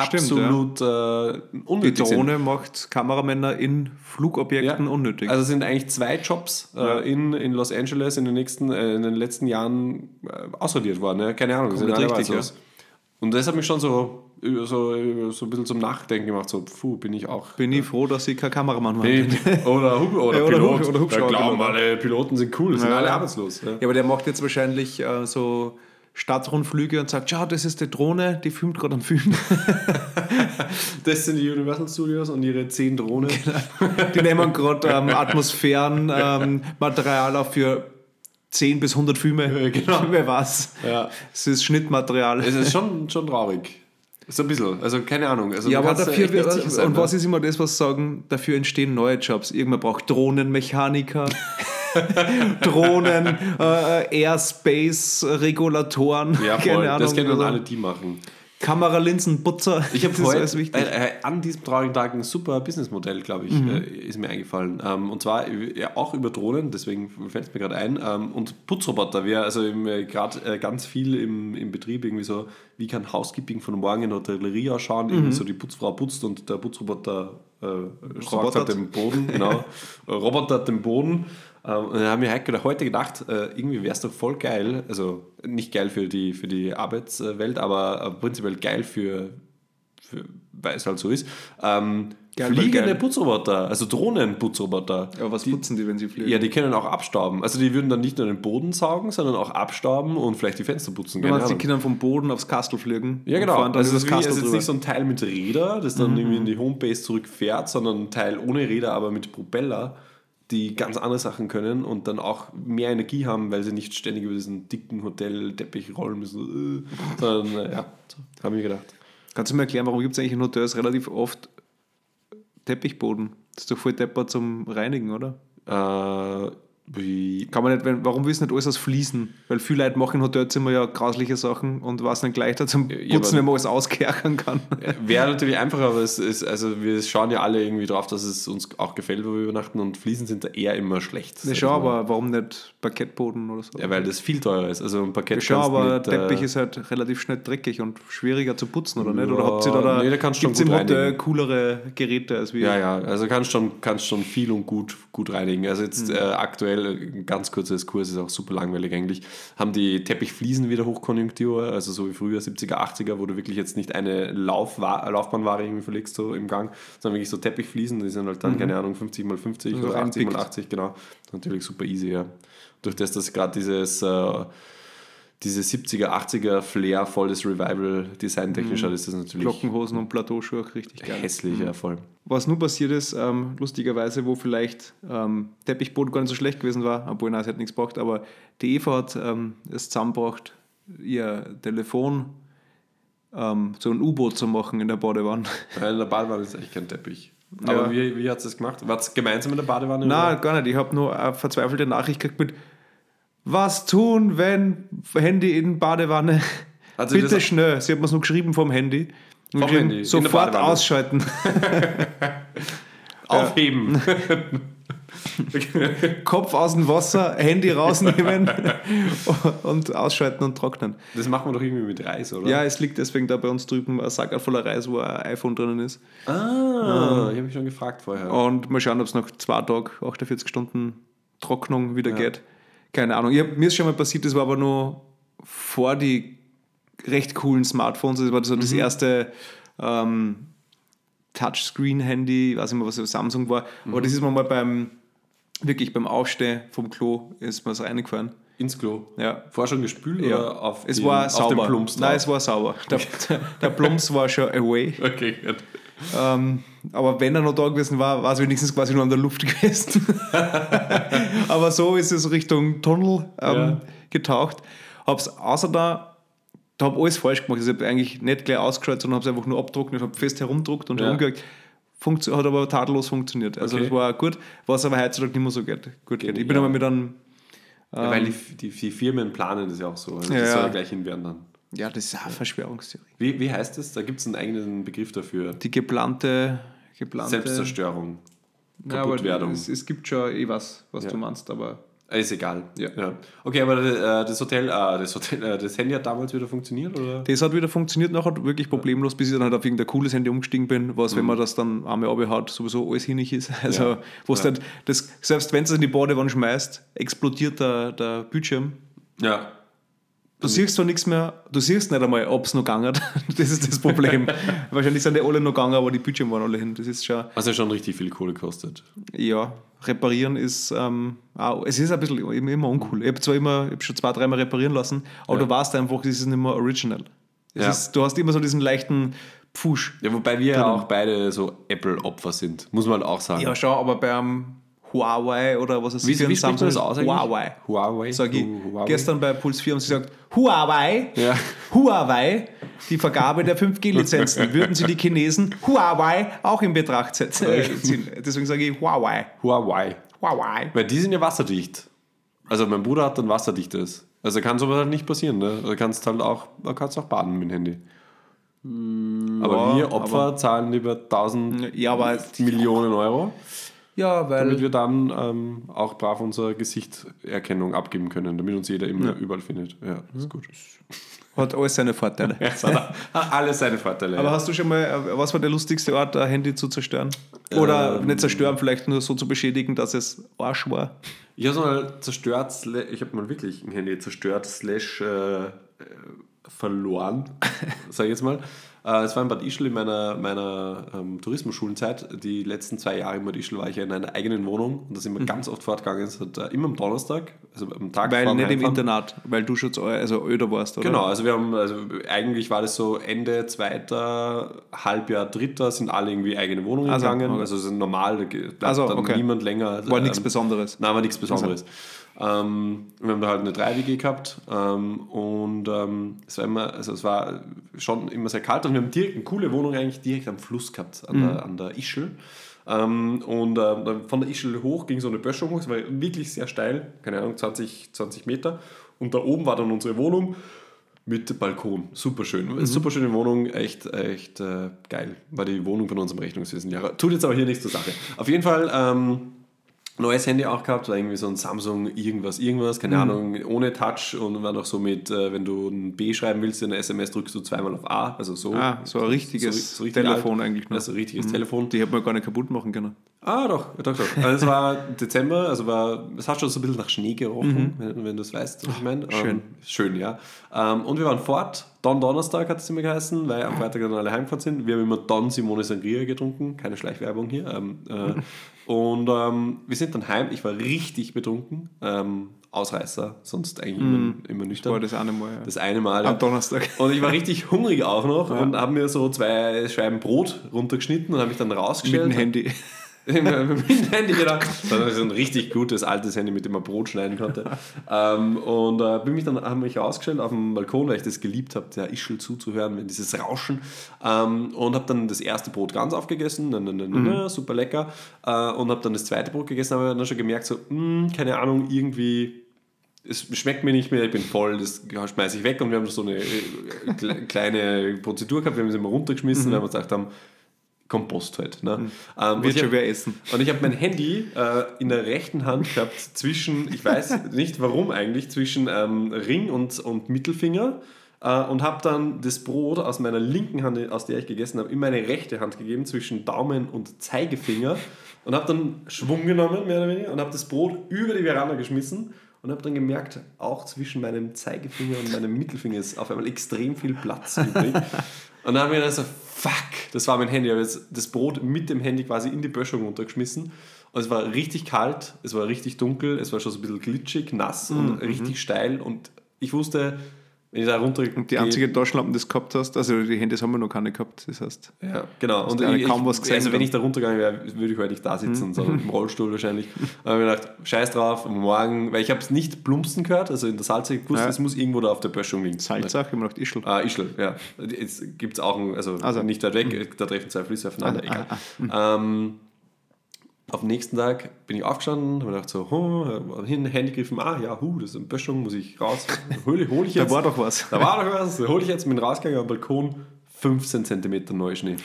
Stimmt, ja. absolut äh, Die unnötig sind. Drohne macht Kameramänner in Flugobjekten unnötig. Also sind eigentlich zwei Jobs äh, in, in Los Angeles in den, nächsten, äh, in den letzten Jahren äh, ausradiert worden. Ne? Keine Ahnung, sind Komplett alle richtig. Und das hat mich schon so, äh, so, äh, so ein bisschen zum Nachdenken gemacht. So, puh, bin ich auch. bin ich froh, dass ich kein Kameramann war. bin, oder, Hub, oder, Ja, oder Pilot. Hub- oder Hubschrauber- da glauben alle, Piloten sind cool, sind Ja, alle arbeitslos. Ja. Ja, aber der macht jetzt wahrscheinlich äh, so Stadtrundflüge und sagt, schau, das ist die Drohne, die filmt gerade am Film. Das sind die Universal Studios und ihre zehn Drohnen. Die nehmen gerade ähm, Atmosphärenmaterial auf für 10 bis 100 Filme. genau. Wer weiß. Ja. Es ist Schnittmaterial. Es ist schon, schon traurig. So ein bisschen. Also keine Ahnung. Also, ja, aber dafür, sicher sein, und ne? was ist immer das, was sie sagen, dafür entstehen neue Jobs. Irgendwann braucht Drohnenmechaniker, Drohnen, äh, Airspace-Regulatoren, Ja, voll. keine Ahnung. das können dann also alle die machen. Kameralinsenputzer. Ich habe heute äh, an diesem traurigen Tag ein super Businessmodell, glaube ich, Mhm. äh, ist mir eingefallen. Ähm, und zwar äh, ja, auch über Drohnen, deswegen fällt es mir gerade ein. Ähm, und Putzroboter. Wir also gerade äh, ganz viel im, im Betrieb irgendwie so, wie kann Housekeeping von morgen in der Hotellerie ausschauen? Mhm. Irgendwie so die Putzfrau putzt und der Putzroboter äh, sorgt Robotert. halt den Boden, genau. Äh, Robotert den Boden. Ähm, und dann haben wir heute heute gedacht, äh, irgendwie wäre es doch voll geil, also nicht geil für die, für die Arbeitswelt, aber äh, prinzipiell geil für, für weil es halt so ist. Ähm, Geil, fliegende geil. Putzroboter, also Drohnenputzroboter. Aber was putzen die, wenn sie fliegen? Ja, die können auch abstauben. Also die würden dann nicht nur den Boden saugen, sondern auch abstauben und vielleicht die Fenster putzen. du meinst, die können vom Boden aufs Kastel fliegen? Ja, genau. Also ist, das wie, es Kastel ist drüber. nicht so ein Teil mit Räder, das dann irgendwie in die Homebase zurückfährt, sondern ein Teil ohne Räder, aber mit Propeller, die ganz andere Sachen können und dann auch mehr Energie haben, weil sie nicht ständig über diesen dicken Hotelteppich rollen müssen. äh, sondern, äh, ja, so, habe ich mir gedacht. Kannst du mir erklären, warum gibt es eigentlich in Hotels relativ oft Teppichboden? Das ist doch voll deppert zum Reinigen, oder? Äh, Kann man nicht, wenn, warum willst du nicht alles aus Fliesen? Weil viele Leute machen im Hotelzimmer ja grausliche Sachen und was nicht gleich da zum Ja, Putzen, aber- wenn man alles auskerchern kann. Wäre natürlich einfacher, aber es ist, also wir schauen ja alle irgendwie drauf, dass es uns auch gefällt, wo wir übernachten und Fliesen sind da eher immer schlecht. Ja, schon, aber warum nicht Parkettboden oder so? Ja, weil das viel teurer ist. Also ein Parkett Ja, schon, aber mit, äh, Teppich ist halt relativ schnell dreckig und schwieriger zu putzen, oder nicht? Oder Ja, habt ihr da, da nee, da kannst du schon gibt's im Hotel reinigen. coolere Geräte als wir? Ja, ja, also kannst schon, kannst schon viel und gut, gut reinigen. Also jetzt äh, aktuell, ein ganz kurzes Kurs, ist auch super langweilig eigentlich, haben die Teppichfliesen wieder Hochkonjunktur, also so wie früher 70er, 80er, wo du wirklich jetzt nicht eine Laufwa Laufbahnware irgendwie verlegst so im Gang, sondern wirklich so Teppichfliesen, die sind halt dann, keine Ahnung, 50 mal 50 Also oder 80 mal reinpickt. 80, genau. Natürlich super easy, ja. Durch das, dass gerade dieses... Äh, diese 70er, 80er Flair, volles Revival, designtechnisch hat, ist das natürlich Glockenhosen und Plateauschuhe auch richtig geil. hässlich, ja, voll. Was nun passiert ist, ähm, lustigerweise, wo vielleicht ähm, Teppichboden gar nicht so schlecht gewesen war, obwohl nein, es hat nichts gebracht, aber die Eva hat ähm, es zusammengebracht, ihr Telefon ähm, so ein U-Boot zu machen in der Badewanne. Weil in der Badewanne ist echt kein Teppich. Ja. Aber wie, wie hat es das gemacht? War es gemeinsam in der Badewanne? Nein, oder? gar nicht. Ich habe nur eine verzweifelte Nachricht gekriegt mit Was tun, wenn Handy in Badewanne? Sie Bitte schnell. Sie hat mir es nur geschrieben vom Handy. Vom geschrieben, Handy, Sofort ausschalten. Aufheben. Kopf aus dem Wasser, Handy rausnehmen und ausschalten und trocknen. Das macht man doch irgendwie mit Reis, oder? Ja, es liegt deswegen da bei uns drüben ein Sack voller Reis, wo ein iPhone drinnen ist. Ah, ich habe mich schon gefragt vorher. Und mal schauen, ob es nach zwei Tagen, 48 Stunden Trocknung wieder geht. Keine Ahnung. Hab, mir ist schon mal passiert, das war aber nur vor die recht coolen Smartphones. Das war so das erste ähm, Touchscreen-Handy, ich weiß nicht mehr, was Samsung war. Aber das ist mir mal beim, wirklich beim Aufstehen vom Klo, ist mir das reingefallen. Ins Klo. Ja. Vorher schon gespült Ja, oder auf, es den, war auf sauber. den Plumps Nein, es war sauber. Der, der Plumps war schon away. Okay, gut. Ähm, aber wenn er noch da gewesen war, war es wenigstens quasi nur an der Luft gewesen. aber so ist es Richtung Tunnel ähm, Ja. getaucht. Hab's außer da, da habe alles falsch gemacht. Ich habe eigentlich nicht gleich ausgeschaut, sondern habe es einfach nur abgedruckt, habe fest herumdruckt und Ja. herumgehakt. Funktio hat aber tadellos funktioniert. Also Okay. das war gut, was aber heutzutage nicht mehr so geht. gut geht. Ich bin aber mit einem, ja, weil die, die, die Firmen planen das ja auch so. Also Ja, das soll ja. gleich hinwerden dann. ja, das ist eine Verschwörungstheorie. Wie, wie heißt das? Da gibt es einen eigenen Begriff dafür. Die geplante, geplante Selbstzerstörung. Ja, Kaputtwerdung. es, es gibt schon eh was, was Ja. du meinst, aber Äh, Ist egal. Ja. Okay, aber äh, das Hotel, äh, das Hotel, äh, das Handy hat damals wieder funktioniert, oder? Das hat wieder funktioniert nachher wirklich problemlos, bis ich dann halt auf irgendein cooles Handy umgestiegen bin, was, wenn man das dann einmal abhaut, sowieso alles hinig ist. Also, Mhm. Ja. wo es Ja. dann, das, selbst wenn es in die Badewanne schmeißt, explodiert der, der Bildschirm. Ja. Du siehst zwar nichts mehr, du siehst nicht einmal, ob es noch gegangen hat. Das ist das Problem. Wahrscheinlich sind die alle noch gegangen, aber die Bildschirme waren alle hin. Das ist schon, Was ja schon richtig viel Kohle kostet. ja, reparieren ist, ähm, auch, es ist ein bisschen immer, uncool. Ich habe zwar immer, ich hab schon zwei, dreimal reparieren lassen, aber Ja. du weißt einfach, es ist nicht mehr original. Ja. ist, du hast immer so diesen leichten Pfusch. Ja, wobei wir ja auch beide so Apple-Opfer sind, muss man halt auch sagen. Ja, schau, aber beim Huawei oder was Wie- für ein wie spricht man das aus ist, eigentlich? Huawei. Huawei? Sag ich. Hu- Huawei? Gestern bei Puls 4 haben sie gesagt, Huawei, Ja. Huawei, die Vergabe der 5G-Lizenzen, würden sie die Chinesen Huawei auch in Betracht setzen. Äh, ziehen. Deswegen sage ich Huawei. Huawei. Huawei. Weil die sind ja wasserdicht. Also mein Bruder hat ein wasserdichtes. Also kann sowas halt nicht passieren. Ne? Du kannst halt auch, du kannst auch baden mit dem Handy. aber ja, wir Opfer zahlen lieber 1000 Ja, aber Millionen Euro, ja, damit weil wir dann ähm, auch brav unsere Gesichtserkennung abgeben können, damit uns jeder immer überall findet. Ja, ist gut. hat alles seine Vorteile. Hat alles seine Vorteile. Aber ja. hast du schon mal, äh, was war der lustigste Ort, ein Handy zu zerstören? Oder Ähm. nicht zerstören, vielleicht nur so zu beschädigen, dass es Arsch war? Ich habe mal zerstört, ich habe mal wirklich ein Handy zerstört, slash äh, äh, verloren, sage ich jetzt mal. Äh, es war in Bad Ischl in meiner, meiner ähm, Tourismusschulenzeit. Die letzten zwei Jahre in Bad Ischl war ich ja in einer eigenen Wohnung und da sind wir ganz oft fortgegangen. Es hat, äh, immer am Donnerstag, also am Tag Mhm. Weil nicht im. Internat, weil du schon zu, also öder warst, oder? Genau, also wir haben, also eigentlich war das so Ende zweiter, Halbjahr dritter, sind alle irgendwie eigene Wohnungen Also, gegangen. okay. Also es ist normal, da bleibt Also, okay. niemand länger. War nichts ähm, Besonderes. Nein, war nichts Besonderes. Ähm, wir haben da halt eine 3WG gehabt ähm, und ähm, es war immer, also es war schon immer sehr kalt und wir haben direkt eine coole Wohnung eigentlich direkt am Fluss gehabt, an, der, an der Ischl. Ähm, und dann von der Ischl hoch ging so eine Böschung hoch, es war wirklich sehr steil, keine Ahnung, 20, 20 Meter. Und da oben war dann unsere Wohnung mit Balkon. Super schön. Super schöne Wohnung, echt, echt äh, geil. War die Wohnung von unserem Rechnungswesen. Tut jetzt aber hier nichts zur Sache. Auf jeden Fall ähm, neues Handy auch gehabt, war irgendwie so ein Samsung irgendwas, irgendwas, keine Ahnung, ohne Touch und war noch so mit, äh, wenn du ein B schreiben willst in eine SMS, drückst du zweimal auf A, also so. Ah, so ein richtiges so richtig Telefon alt. eigentlich noch. Also ein richtiges Telefon. Die hätte man gar nicht kaputt machen können. Ah, doch, doch, doch. Also es war Dezember, also war, es hat schon so ein bisschen nach Schnee gerochen, wenn, wenn du es weißt, was ich meine. schön. Ähm, schön, ja. Ähm, und wir waren fort. Don Donnerstag hat es immer geheißen, weil am Freitag dann alle heimgefahren sind. Wir haben immer Don Simone Sangria getrunken, keine Schleichwerbung hier. Ähm, äh, und ähm, wir sind dann heim. Ich war richtig betrunken. Ähm, Ausreißer, sonst eigentlich immer, immer nüchtern. War das eine Mal. Ja. Das eine Mal. ja. Am Donnerstag. Und ich war richtig hungrig auch noch und habe mir so zwei Scheiben Brot runtergeschnitten und habe mich dann Mit rausgestellt. dem Handy. mit dem Handy, genau. Das war so ein richtig gutes altes Handy, mit dem man Brot schneiden konnte. ähm, und äh, bin mich dann habe mich rausgestellt auf dem Balkon, weil ich das geliebt habe, der Ischl zuzuhören, wenn dieses Rauschen. Ähm, und habe dann das erste Brot ganz aufgegessen, na, na, na, na, super lecker. Äh, und habe dann das zweite Brot gegessen, habe dann schon gemerkt, so, mh, keine Ahnung, irgendwie es schmeckt mir nicht mehr, ich bin voll, das schmeiße ich weg und wir haben so eine äh, kle- kleine Prozedur gehabt, wir haben es immer runtergeschmissen, weil wir gesagt haben, Kompost halt. Ne? Ähm, und Wird schon wer essen. und ich habe mein Handy äh, in der rechten Hand gehabt zwischen, ich weiß nicht warum eigentlich, zwischen ähm, Ring und, und Mittelfinger äh, und habe dann das Brot aus meiner linken Hand, aus der ich gegessen habe, in meine rechte Hand gegeben, zwischen Daumen und Zeigefinger und habe dann Schwung genommen, mehr oder weniger, und habe das Brot über die Veranda geschmissen und habe dann gemerkt, auch zwischen meinem Zeigefinger und meinem Mittelfinger ist auf einmal extrem viel Platz übrig. Und dann habe ich mir gedacht, so, fuck, das war mein Handy. Ich habe jetzt das Brot mit dem Handy quasi in die Böschung runtergeschmissen. Und es war richtig kalt, es war richtig dunkel, es war schon so ein bisschen glitschig, nass Mhm, und richtig steil. Und ich wusste, wenn ich da runter. Und die einzige Taschenlampe, die du gehabt hast, also die Handys haben wir noch keine gehabt, das heißt. Ja, genau. Und ich, kaum was gesehen also wenn ich da runtergegangen wäre, würde ich heute nicht da sitzen, sondern im Rollstuhl wahrscheinlich. Dann habe ich mir gedacht, scheiß drauf, morgen, weil ich habe es nicht plumpsen gehört, also in der Salze, ich wusste, Ja. es muss irgendwo da auf der Böschung liegen. Salzach, ich habe mir gedacht, Ischl. Ah, Ischl, ja. Jetzt gibt es auch, ein, also, Also. nicht weit weg, da treffen zwei Flüsse aufeinander, Ah, egal. Ähm, auf den nächsten Tag bin ich aufgestanden, habe gedacht so, hm, hin, Handy griffen, ah ja, hu, das ist eine Böschung, muss ich raus, hole hol ich jetzt. Da war doch was. Da war doch was, hole ich jetzt, bin rausgegangen am Balkon, 15 cm Neuschnee.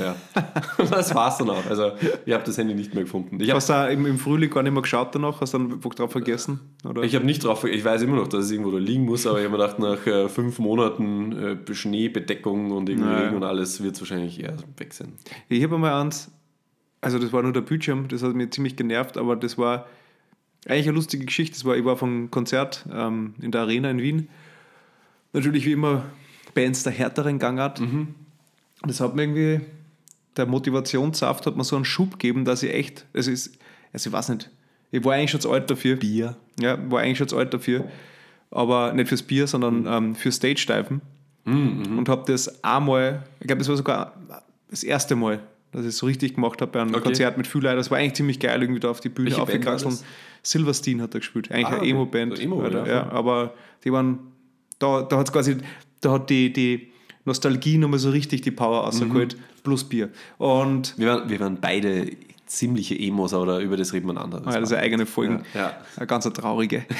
Ja. das war's dann auch. Also, ich habe das Handy nicht mehr gefunden. Ich habe Hast du im, im Frühling gar nicht mehr geschaut danach? Hast du dann einfach drauf vergessen? Oder? ich hab nicht drauf, ich weiß immer noch, dass es irgendwo da liegen muss, aber ich habe mir gedacht, nach äh, fünf Monaten äh, Schneebedeckung und irgendwie. Regen und alles wird es wahrscheinlich eher weg sein. Ich habe einmal eins, also das war nur der Bildschirm, das hat mich ziemlich genervt, aber das war eigentlich eine lustige Geschichte. Das war, ich war vom Konzert ähm, in der Arena in Wien natürlich wie immer Bands der härteren Gangart. Mhm. Das hat mir irgendwie, der Motivationssaft hat mir so einen Schub gegeben, dass ich echt, es ist, also ich weiß nicht, ich war eigentlich schon zu alt dafür. Bier. Ja, war eigentlich schon zu alt dafür. Aber nicht fürs Bier, sondern ähm, für Stage-Diven. Und habe das einmal, ich glaube, das war sogar das erste Mal, dass ich es so richtig gemacht habe bei einem Okay. Konzert mit Leuten. Das war eigentlich ziemlich geil, irgendwie da auf die Bühne das? Silverstein hat er gespielt. Eigentlich Ah, eine. Emo-Band. So Emo, ja. ja. Aber die waren, da, da hat quasi, da hat die, die Nostalgie nochmal so richtig die Power rausgeholt, Mhm. plus Bier. Und Wir waren, wir waren beide ziemliche Emos, aber über das reden wir anders. ja, das ist eine eigene Folge. Ja, ja. Eine ganz traurige.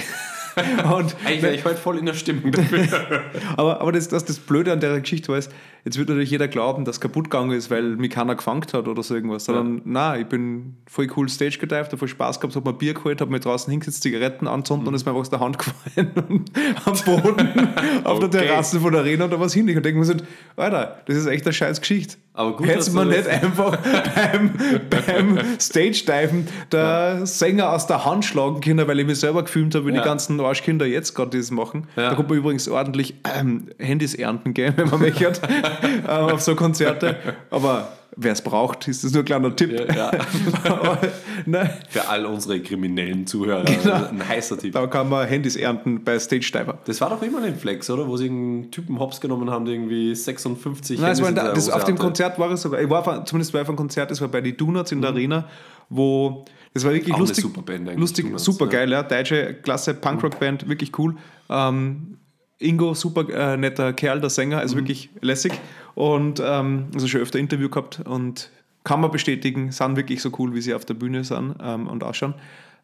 Und Eigentlich wäre ich heute voll in der Stimmung dafür. Aber, aber das, das, das Blöde an der Geschichte war, ist, jetzt wird natürlich jeder glauben, dass es kaputt gegangen ist, weil mich keiner gefangen hat oder so irgendwas. Sondern, nein, ich bin voll cool Stage gedived, habe voll Spaß gehabt, habe mir Bier geholt, habe mir draußen hingesetzt, Zigaretten anzündet und ist mir einfach aus der Hand gefallen und am Boden auf der Okay. Terrasse von der Arena und da was hin. Ich denke mir so, Alter, das ist echt eine scheiß Geschichte. Aber gut, dass man nicht einfach beim, beim Stage-Diven der Sänger aus der Hand schlagen können, weil ich mich selber gefilmt habe, wie Ja. die ganzen Arschkinder jetzt gerade das machen. Ja. Da kommt man übrigens ordentlich ähm, Handys ernten, gell, wenn man möchte, äh, auf so Konzerte. Aber wer es braucht, ist das nur ein kleiner Tipp. Ja, ja. Nein, Für all unsere kriminellen Zuhörer Genau. ein heißer Tipp. da kann man Handys ernten bei Stage Diver. Das war doch immer ein Flex, oder? Wo sie einen Typen Hops genommen haben, der irgendwie 56 Nein, war Handys der, in das, auf dem. Konzert war es sogar, ich war auf, zumindest bei einem Konzert, das war bei die Donuts in der Arena, wo das war wirklich Auch eine lustig. super Band eigentlich, lustig, super ja. geil, ja. Deutsche Klasse Punkrock-Band, wirklich cool. Ähm, Ingo, super äh, netter Kerl, der Sänger, also wirklich lässig. Und ähm, also schon öfter Interview gehabt und kann man bestätigen, sind wirklich so cool, wie sie auf der Bühne sind ähm, und ausschauen.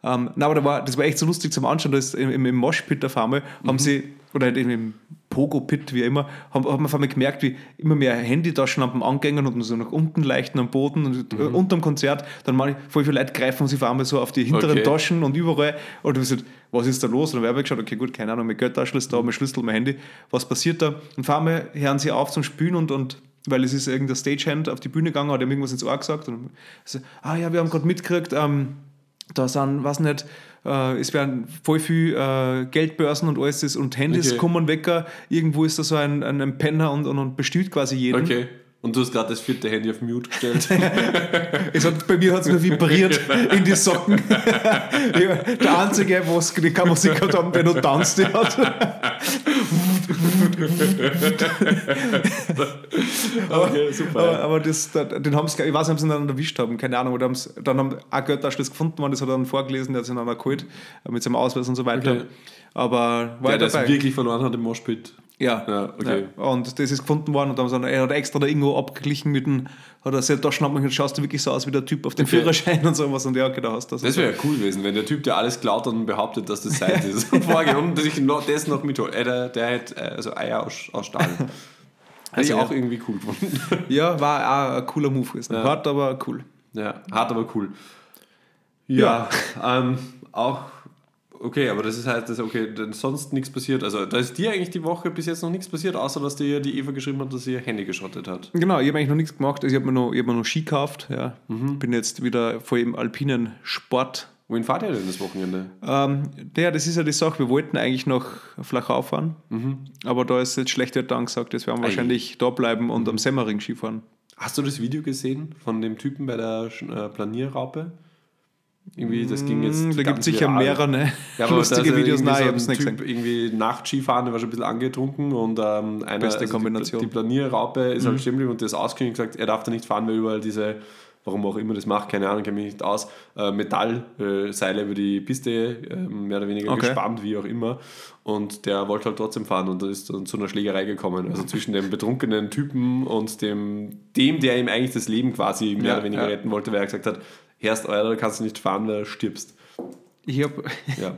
Ähm, na, aber da war, das war echt so lustig zum Anschauen. Da ist im, im, im Moshpit auf einmal haben sie, oder halt im, im Pogo-Pit, wie immer, haben, haben wir auf einmal gemerkt, wie immer mehr Handytaschenlampen angängen und so nach unten leichten am Boden und äh, unterm Konzert. Dann mal voll viele Leute greifen sich auf einmal so auf die hinteren Okay. Taschen und überall. Und wir gesagt, was ist da los? Und dann habe ich geschaut, okay, gut, keine Ahnung, mein Geldtaschel ist da, mein Schlüssel, mein Handy. Was passiert da? Und auf einmal hören sie auf zum Spielen und, und weil es ist irgendein Stagehand auf die Bühne gegangen, hat ihm irgendwas ins Ohr gesagt. Und so, ah ja, wir haben gerade mitgekriegt, ähm, da sind, was nicht, äh, es werden voll viel äh, Geldbörsen und alles das und Handys Okay. kommen weg. Irgendwo ist da so ein, ein, ein Penner und, und, und bestiehlt quasi jeden. Okay. Und du hast gerade das vierte Handy auf Mute gestellt. Es hat, bei mir hat es nur vibriert in die Socken. Der Einzige, was die keine Musik hat, haben, der nur tanzt hat. okay, super. Aber, aber das, da- den haben sie, ich weiß nicht, ob sie ihn dann erwischt haben, keine Ahnung. Oder haben's, dann haben ein Geldtaschel gefunden worden, das hat er dann vorgelesen, der hat sich dann auch geholt, äh, mit seinem Ausweis und so weiter. Okay. Aber war Der ja das dabei. wirklich verloren hat im Moshpit. Ja. Ja, okay. Ja. Und das ist gefunden worden und dann haben er hat extra da irgendwo abgeglichen mit dem, hat er sehr da schnappt und schaust du wirklich so aus wie der Typ auf dem Okay. Führerschein und sowas und ja, okay, da hast du das. Das wäre ja cool gewesen, wenn der Typ, der alles klaut und behauptet, dass das sein ist. Und vorher und sich noch, das noch mitholt. Äh, der, der hat äh, also Eier aus, aus Stahl. Also, ich ja. auch irgendwie cool gefunden. Ja, war auch ein cooler Move gewesen. Ja. Hart, aber cool. Ja, hart, aber cool. Ja, ähm, auch okay, aber das ist halt das, okay, denn sonst nichts passiert. Also, da ist dir eigentlich die Woche bis jetzt noch nichts passiert, außer dass dir die Eva geschrieben hat, dass sie ihr Handy geschrottet hat. Genau, ich habe eigentlich noch nichts gemacht. Also ich habe mir, noch- ich hab mir noch Ski gekauft. Ja. Bin jetzt wieder voll im alpinen Sport. Wohin fahrt ihr denn das Wochenende? Ähm, ja, das ist ja die Sache. Wir wollten eigentlich noch Flachau fahren, aber da ist jetzt schlecht Wetter angesagt. Jetzt werden wir Ei. wahrscheinlich da bleiben und am Semmering Ski fahren. Hast du das Video gesehen von dem Typen bei der äh, Planierraupe? Irgendwie, das ging jetzt. Mm, Da gibt es sicher mehrere ne? Ja, aber lustige Videos. Nein, so ich es nicht typ gesehen. irgendwie Nacht-Skifahren, der war schon ein bisschen angetrunken und ähm, einer, Beste die- Kombination. Mhm. Die, Planierraupe ist halt stehen geblieben und der ist ausgegangen und gesagt, er darf da nicht fahren, weil überall diese, warum auch immer das macht, keine Ahnung, kenne mich nicht aus, äh, Metallseile über die Piste äh, mehr oder weniger Okay. gespannt, wie auch immer. Und der wollte halt trotzdem fahren und da ist dann zu einer Schlägerei gekommen. Also zwischen dem betrunkenen Typen und dem, dem, der ihm eigentlich das Leben quasi mehr Ja, oder weniger ja. retten wollte, weil er gesagt hat, Herrst, Alter, du kannst nicht fahren, weil du stirbst. Ich habe Ja.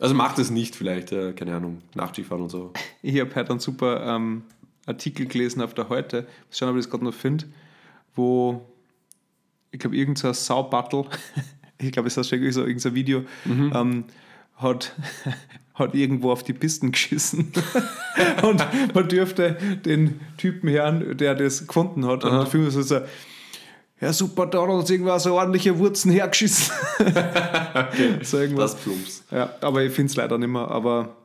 Also macht es nicht vielleicht, äh, keine Ahnung, Nachtskifahren und so. ich hab heute einen super ähm, Artikel gelesen auf der Heute. Mal schauen, ob ich das gerade noch finde, wo ich glaube, irgendein so Sau-Battle, ich glaube, es ist schon so irgendein Video, ähm, hat, hat irgendwo auf die Pisten geschissen. und man dürfte den Typen hören, der das gefunden hat. Und der Film ist so, ja super, da hat uns irgendwas so ordentliche Wurzen hergeschissen. so irgendwas. Das Plumps. Ja, aber ich finde es leider nicht mehr. Aber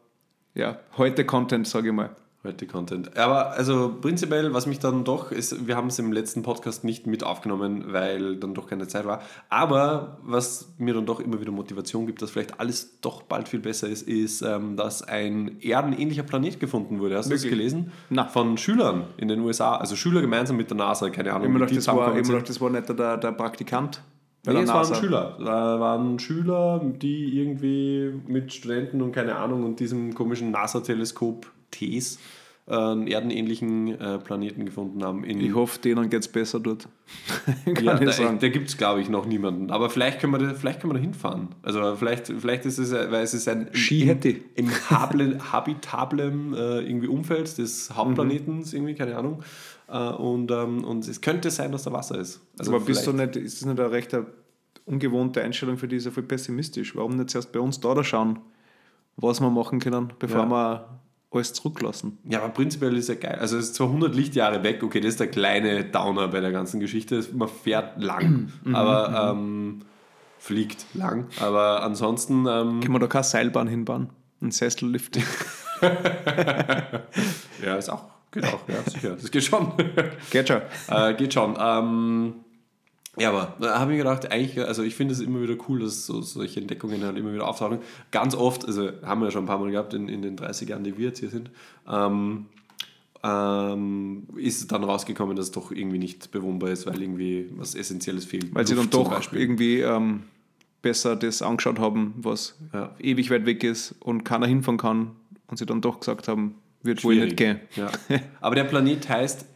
ja, heute Content, sage ich mal. Heute Content. Aber also prinzipiell, was mich dann doch ist, wir haben es im letzten Podcast nicht mit aufgenommen, weil dann doch keine Zeit war. Aber was mir dann doch immer wieder Motivation gibt, dass vielleicht alles doch bald viel besser ist, ist, ähm, dass ein erdenähnlicher Planet gefunden wurde. Hast du das gelesen? Na. Von Schülern in den USA. Also Schüler gemeinsam mit der NASA, keine Ahnung. Immer noch, das war, immer noch, das war nicht der, der Praktikant. Nee, es waren. Schüler. Da waren Schüler, die irgendwie mit Studenten und keine Ahnung und diesem komischen NASA-Teleskop Äh, einen erdenähnlichen äh, Planeten gefunden haben. Ich hoffe, denen geht es besser dort. Ja, da, sagen. da gibt es, glaube ich, noch niemanden. Aber vielleicht können wir da, vielleicht können wir da hinfahren. Also vielleicht, vielleicht ist es, äh, weil es ist ein Ski im, hätte. im hable, habitablem äh, irgendwie Umfeld des Hauptplanetens, irgendwie, keine Ahnung. Äh, und, ähm, und es könnte sein, dass da Wasser ist. Also Aber bist du nicht, ist das nicht eine recht eine ungewohnte Einstellung für die, so viel pessimistisch? Warum nicht zuerst bei uns da, da schauen, was wir machen können, bevor Ja. wir alles zurücklassen? Ja, aber prinzipiell ist ja geil. Also es ist zwar 100 Lichtjahre weg, okay, das ist der kleine Downer bei der ganzen Geschichte. Man fährt lang, aber ähm, fliegt lang. Aber ansonsten, ähm, Können wir da keine Seilbahn hinbauen? Ein Sessellift? ja, ist auch, geht auch, ja, sicher. Das geht schon. Geht schon. äh, geht schon. Ähm, ja, aber da habe ich gedacht, eigentlich, also ich finde es immer wieder cool, dass so, solche Entdeckungen halt immer wieder auftauchen. Ganz oft, also haben wir ja schon ein paar Mal gehabt in, in den 30 Jahren, die wir jetzt hier sind, ähm, ähm, ist dann rausgekommen, dass es doch irgendwie nicht bewohnbar ist, weil irgendwie was Essentielles fehlt. Weil sie dann Luft doch irgendwie ähm, besser das angeschaut haben, was Ja. ewig weit weg ist und keiner hinfahren kann und sie dann doch gesagt haben, wird wohl nicht gehen. Ja. Aber der Planet heißt,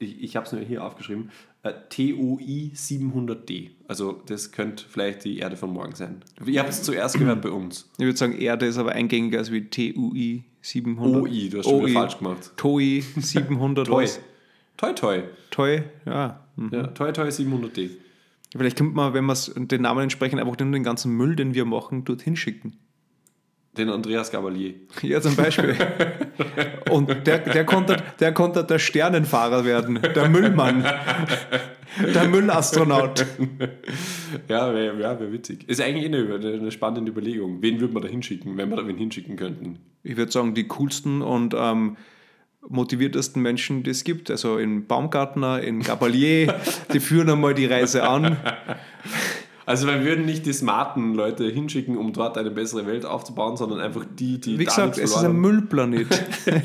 ich, ich habe es mir hier aufgeschrieben, TOI 700d. Also das könnte vielleicht die Erde von morgen sein. Ihr habt es zuerst gehört bei uns. Ich würde sagen, Erde ist aber eingängiger als wie TUI 700. OI, du hast schon wieder falsch gemacht. TOI 700 Toi. Toi Toi. Toi, ja. Hm. Ja, Toi Toi 700d. Vielleicht könnte man, wenn wir den Namen entsprechend einfach nur den ganzen Müll, den wir machen, dorthin schicken. Den Andreas Gabalier. Ja, zum Beispiel. Und der, der, konnte, der konnte der Sternenfahrer werden, der Müllmann, der Müllastronaut. Ja, wäre ja, wär witzig. Ist eigentlich eine, eine spannende Überlegung. Wen würde man da hinschicken, wenn wir da wen hinschicken könnten? Ich würde sagen, die coolsten und ähm, motiviertesten Menschen, die es gibt. Also in Baumgartner, in Gabalier, die führen einmal die Reise an. Also wir würden nicht die smarten Leute hinschicken, um dort eine bessere Welt aufzubauen, sondern einfach die, die Wie gesagt, es ist ein Müllplanet. haben.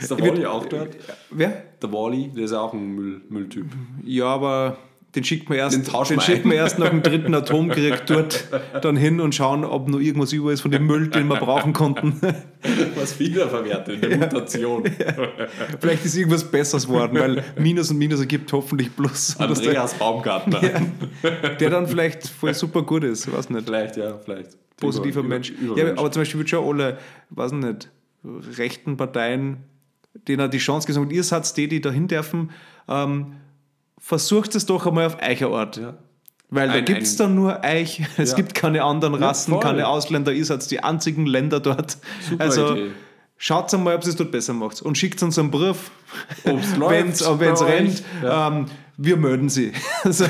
ist der Wally auch dort? Wer? Der Wally, der ist ja auch ein Müll, Mülltyp. Ja, aber den schickt man erst, Den schicken wir ein. erst nach dem dritten Atomkrieg dort dann hin und schauen, ob noch irgendwas über ist von dem Müll, den wir brauchen konnten. Was wiederverwertet, eine Mutation. Vielleicht ist irgendwas Besseres worden, weil Minus und Minus ergibt hoffentlich Plus. Dass der, Andreas Baumgartner. der dann vielleicht voll super gut ist, weiß nicht. Vielleicht, ja, vielleicht. Positiver Über- Mensch. über- Ja, aber zum Beispiel wird schon alle, weiß nicht, rechten Parteien, denen er die Chance gesagt ihr seid die, die da hin dürfen, ähm, versucht es doch einmal auf eicher Art. Ja. Weil da Ein- gibt es dann nur Eich, es Ja. gibt keine anderen Ja, Rassen, voll. keine Ausländer, ihr seid die einzigen Länder dort. Super also Idee. schaut einmal, ob es dort besser macht und schickt uns einen Brief, wenn es rennt. Ähm, wir melden sie. Also,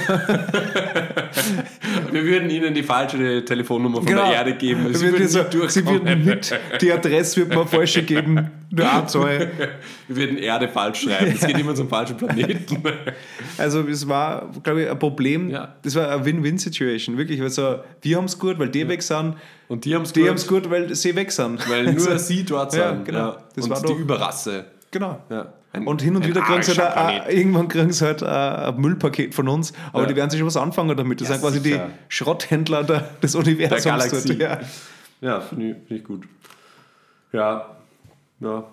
Wir würden Ihnen die falsche Telefonnummer von Genau. der Erde geben. Sie würden so, nicht sie würden mit, die Adresse wird man falsche geben, nur Zahl. Wir würden Erde falsch schreiben. Es geht immer zum falschen Planeten. Also es war, glaube ich, ein Problem. Ja. Das war eine Win-Win-Situation, wirklich. Weil so, wir haben es gut, weil die weg sind, Und die haben es die gut, haben es gut, weil sie weg sind. weil nur Also, sie dort sind. Ja, genau. Das Und war die doch- Überrasse. Genau. Ja. Ein- Und hin und wieder kriegen sie halt, ein, irgendwann kriegen sie halt ein, ein Müllpaket von uns, aber Ja. die werden sich schon was anfangen damit. Das Ja, sind quasi sicher. die Schrotthändler der, des Universums. Der Galaxie. dort, Ja. Ja, finde ich, find ich gut. Ja, ja,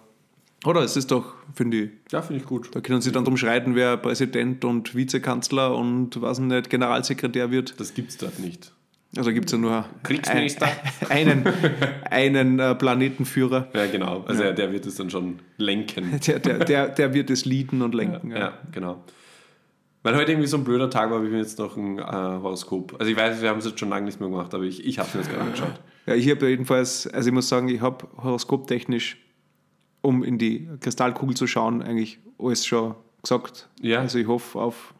Oder? Es ist doch, finde ich, ja finde ich gut. da können sie dann drum schreiten, wer Präsident und Vizekanzler und was nicht, Generalsekretär wird. Das gibt es dort nicht. Also gibt es ja nur Kriegsminister. ein, einen, einen äh, Planetenführer. Ja, genau. Also der, der wird es dann schon lenken. Der, der, der, der wird es leaden und lenken. Ja, genau. Weil heute irgendwie so ein blöder Tag war, habe ich mir jetzt noch ein äh, Horoskop. Also ich weiß, wir haben es jetzt schon lange nicht mehr gemacht, aber ich, ich habe es mir jetzt gerade angeschaut. Ja, ich habe jedenfalls, also ich muss sagen, ich habe horoskoptechnisch, um in die Kristallkugel zu schauen, eigentlich alles schon gesagt. Ja. Also ich hoffe auf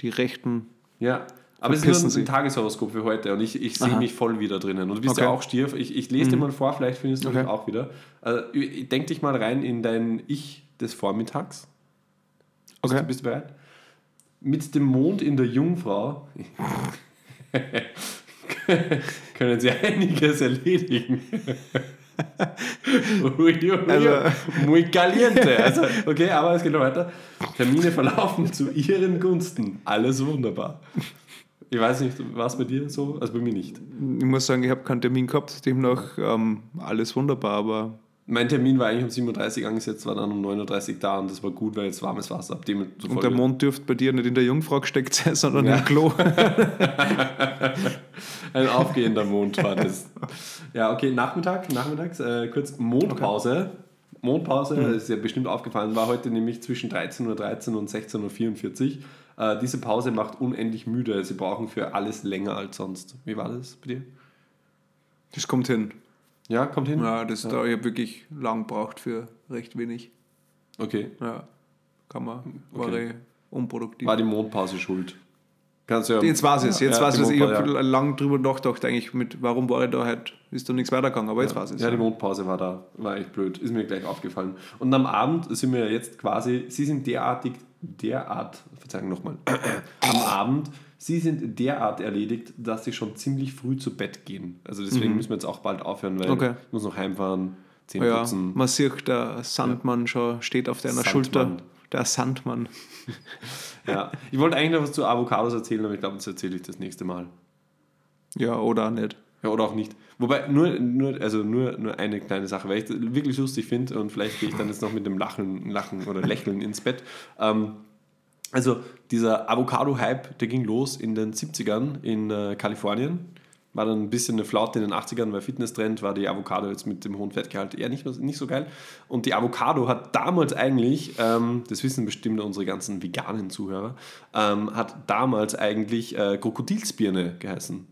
die rechten. Ja. Aber es ist Verpissen nur ein Sie. Tageshoroskop für heute und ich, ich sehe mich voll wieder drinnen. Und du bist ja Okay. auch Stier. Ich, ich lese dir mal vor, vielleicht findest du Okay. mich auch wieder. Also, denk dich mal rein in dein Ich des Vormittags. Okay. du, bist du bereit? Mit dem Mond in der Jungfrau können sie einiges erledigen. Ui, ui. Also- Muy caliente. Also, okay, aber es geht noch weiter. Termine verlaufen zu ihren Gunsten. Alles wunderbar. Ich weiß nicht, war es bei dir so? Also bei mir nicht. Ich muss sagen, ich habe keinen Termin gehabt, demnach ähm, alles wunderbar, aber Mein Termin war eigentlich um 7.30 Uhr angesetzt, war dann um 9.30 Uhr da und das war gut, weil jetzt warmes Wasser. Ab dem und der Mond dürfte bei dir nicht in der Jungfrau gesteckt sein, sondern Ja. im Klo. Ein aufgehender Mond war das. Ja, okay, Nachmittag, nachmittags, äh, kurz Mondpause. Mondpause, Mhm. ist ja bestimmt aufgefallen, war heute nämlich zwischen 13.13 Uhr und 16.44 Uhr. Äh, diese Pause macht unendlich müde. Sie brauchen für alles länger als sonst. Wie war das bei dir? Das kommt hin. Ja, kommt hin? Ja, das Da, ich habe wirklich lang gebraucht für recht wenig. Okay. Ja, kann man, war Okay. unproduktiv. War die Mondpause schuld? Kannst du ja, Jetzt ich es, jetzt ja, ich es. Ich habe ja. lang drüber nachgedacht, eigentlich mit, warum war ich da halt, ist da nichts weitergegangen, aber jetzt ich es. Ja, die Mondpause war da, war echt blöd, ist mir gleich aufgefallen. Und am Abend sind wir jetzt quasi, Sie sind derartig, derart, Verzeihung nochmal, am Abend, Sie sind derart erledigt, dass Sie schon ziemlich früh zu Bett gehen. Also deswegen müssen wir jetzt auch bald aufhören, weil Mhm. Okay. ich muss noch heimfahren, Zähne Ja, putzen. man sieht, der Sandmann schon steht auf deiner Sandmann. Schulter. Der Sandmann. Ja. Ich wollte eigentlich noch was zu Avocados erzählen, aber ich glaube, das erzähle ich das nächste Mal. Ja, oder nicht. Ja, oder auch nicht. Wobei, nur, nur, also nur, nur eine kleine Sache, weil ich das wirklich lustig finde und vielleicht gehe ich dann jetzt noch mit dem Lachen, Lachen oder Lächeln ins Bett. Ähm, also dieser Avocado-Hype, der ging los in den 70ern in äh, Kalifornien. War dann ein bisschen eine Flaute in den 80ern, weil Fitnesstrend war die Avocado jetzt mit dem hohen Fettgehalt eher nicht, nicht so geil. Und die Avocado hat damals eigentlich, ähm, das wissen bestimmt unsere ganzen veganen Zuhörer, ähm, hat damals eigentlich äh, Krokodilsbirne geheißen.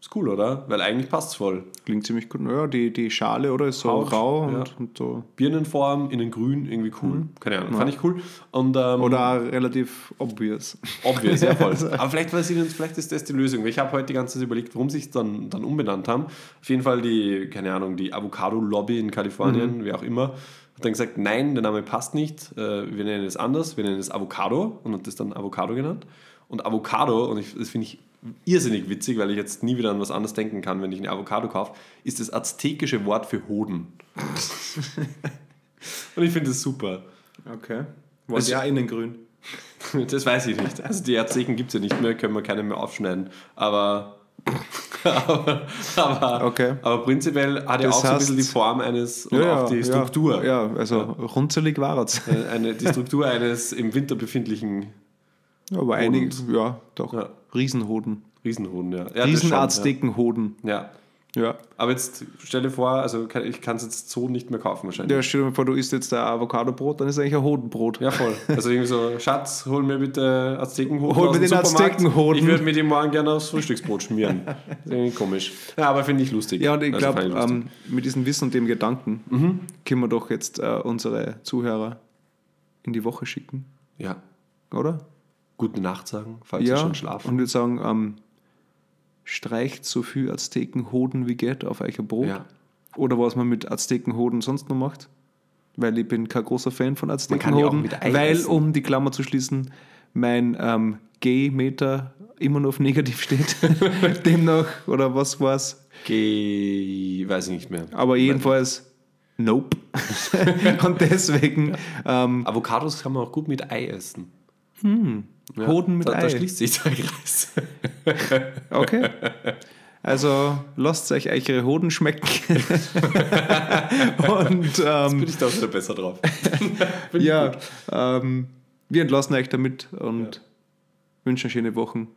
Ist cool, oder? Weil eigentlich passt es voll. Klingt ziemlich gut. Ja, die, die Schale, oder? Ist so Haut, rau ja. und, und so. Birnenform, innen grün, irgendwie cool. Keine Ahnung, fand ich cool. Und, ähm, Oder relativ obvious. Obvious, ja voll. Aber vielleicht, weiß ich nicht, vielleicht ist das die Lösung. Ich habe heute die ganze Zeit überlegt, warum sie es dann, dann umbenannt haben. Auf jeden Fall die, keine Ahnung, die Avocado-Lobby in Kalifornien, wie auch immer, hat dann gesagt, nein, der Name passt nicht, äh, wir nennen es anders, wir nennen es Avocado und hat das dann Avocado genannt. Und Avocado, und ich, das finde ich irrsinnig witzig, weil ich jetzt nie wieder an was anderes denken kann, wenn ich eine Avocado kaufe, ist das aztekische Wort für Hoden. und ich finde das super. Okay. War Also- ja innen grün. Das weiß ich nicht. Also die Azteken gibt es ja nicht mehr, können wir keine mehr aufschneiden. Aber, aber, aber, Okay. aber prinzipiell hat er auch so ein bisschen die Form eines, und auch die Struktur. Ja, ja also runzelig war es. Äh, Eine, die Struktur eines im Winter befindlichen Aber einige, ja, doch. Ja. Riesenhoden. Riesenhoden. Ja. Ja, das schon, Riesenaztekenhoden. Ja. ja. Ja. Aber jetzt stell dir vor, also ich kann es jetzt so nicht mehr kaufen wahrscheinlich. Ja, stell dir vor, du isst jetzt ein Avocado-Brot, dann ist eigentlich ein Hodenbrot. Ja, voll. Also irgendwie so, Schatz, hol mir bitte Aztekenhoden Hol mir dem den. Aztekenhoden. Ich würde mir die morgen gerne aufs Frühstücksbrot schmieren. Ist irgendwie komisch. Ja, aber finde ich lustig. Ja, und ich Also glaube, ähm, mit diesem Wissen und dem Gedanken Mhm. können wir doch jetzt äh, unsere Zuhörer in die Woche schicken, ja, oder? Gute Nacht sagen, falls ja, schon schlafen. und wir sagen, ähm, streicht so viel Aztekenhoden wie geht auf euer Brot. Ja. Oder was man mit Aztekenhoden sonst noch macht. Weil ich bin kein großer Fan von kann die auch Aztekenhoden. mit Ei weil, essen. um die Klammer zu schließen, mein ähm, Gay-Meter immer noch auf negativ steht. Demnach, oder was war's? Geh, weiß ich nicht mehr. Aber jedenfalls, nope. und deswegen ähm, Avocados kann man auch gut mit Ei essen. Ja, Hoden mit da, Ei. Da schließt sich der Kreis. Okay. Also lasst euch eure Hoden schmecken. Und ähm, Bin ich da wieder besser drauf. Ja, ähm, wir entlassen euch damit und wünschen schöne Wochen.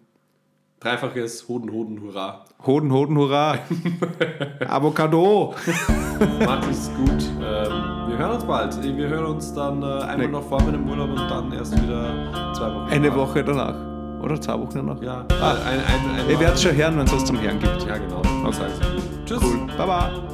Dreifaches Hoden, Hoden, Hurra. Hoden, Hoden, hurra! Avocado! Macht es gut. Ähm, wir hören uns bald. Wir hören uns dann äh, einmal Nee. noch vor meinem Urlaub und dann erst wieder zwei Wochen. Eine danach. Woche danach. Oder zwei Wochen danach. Ja, ah, ein, ein, ein, Ihr werdet schon hören, wenn es was zum Hören gibt. Ja, genau. Du? Tschüss. Cool. Baba!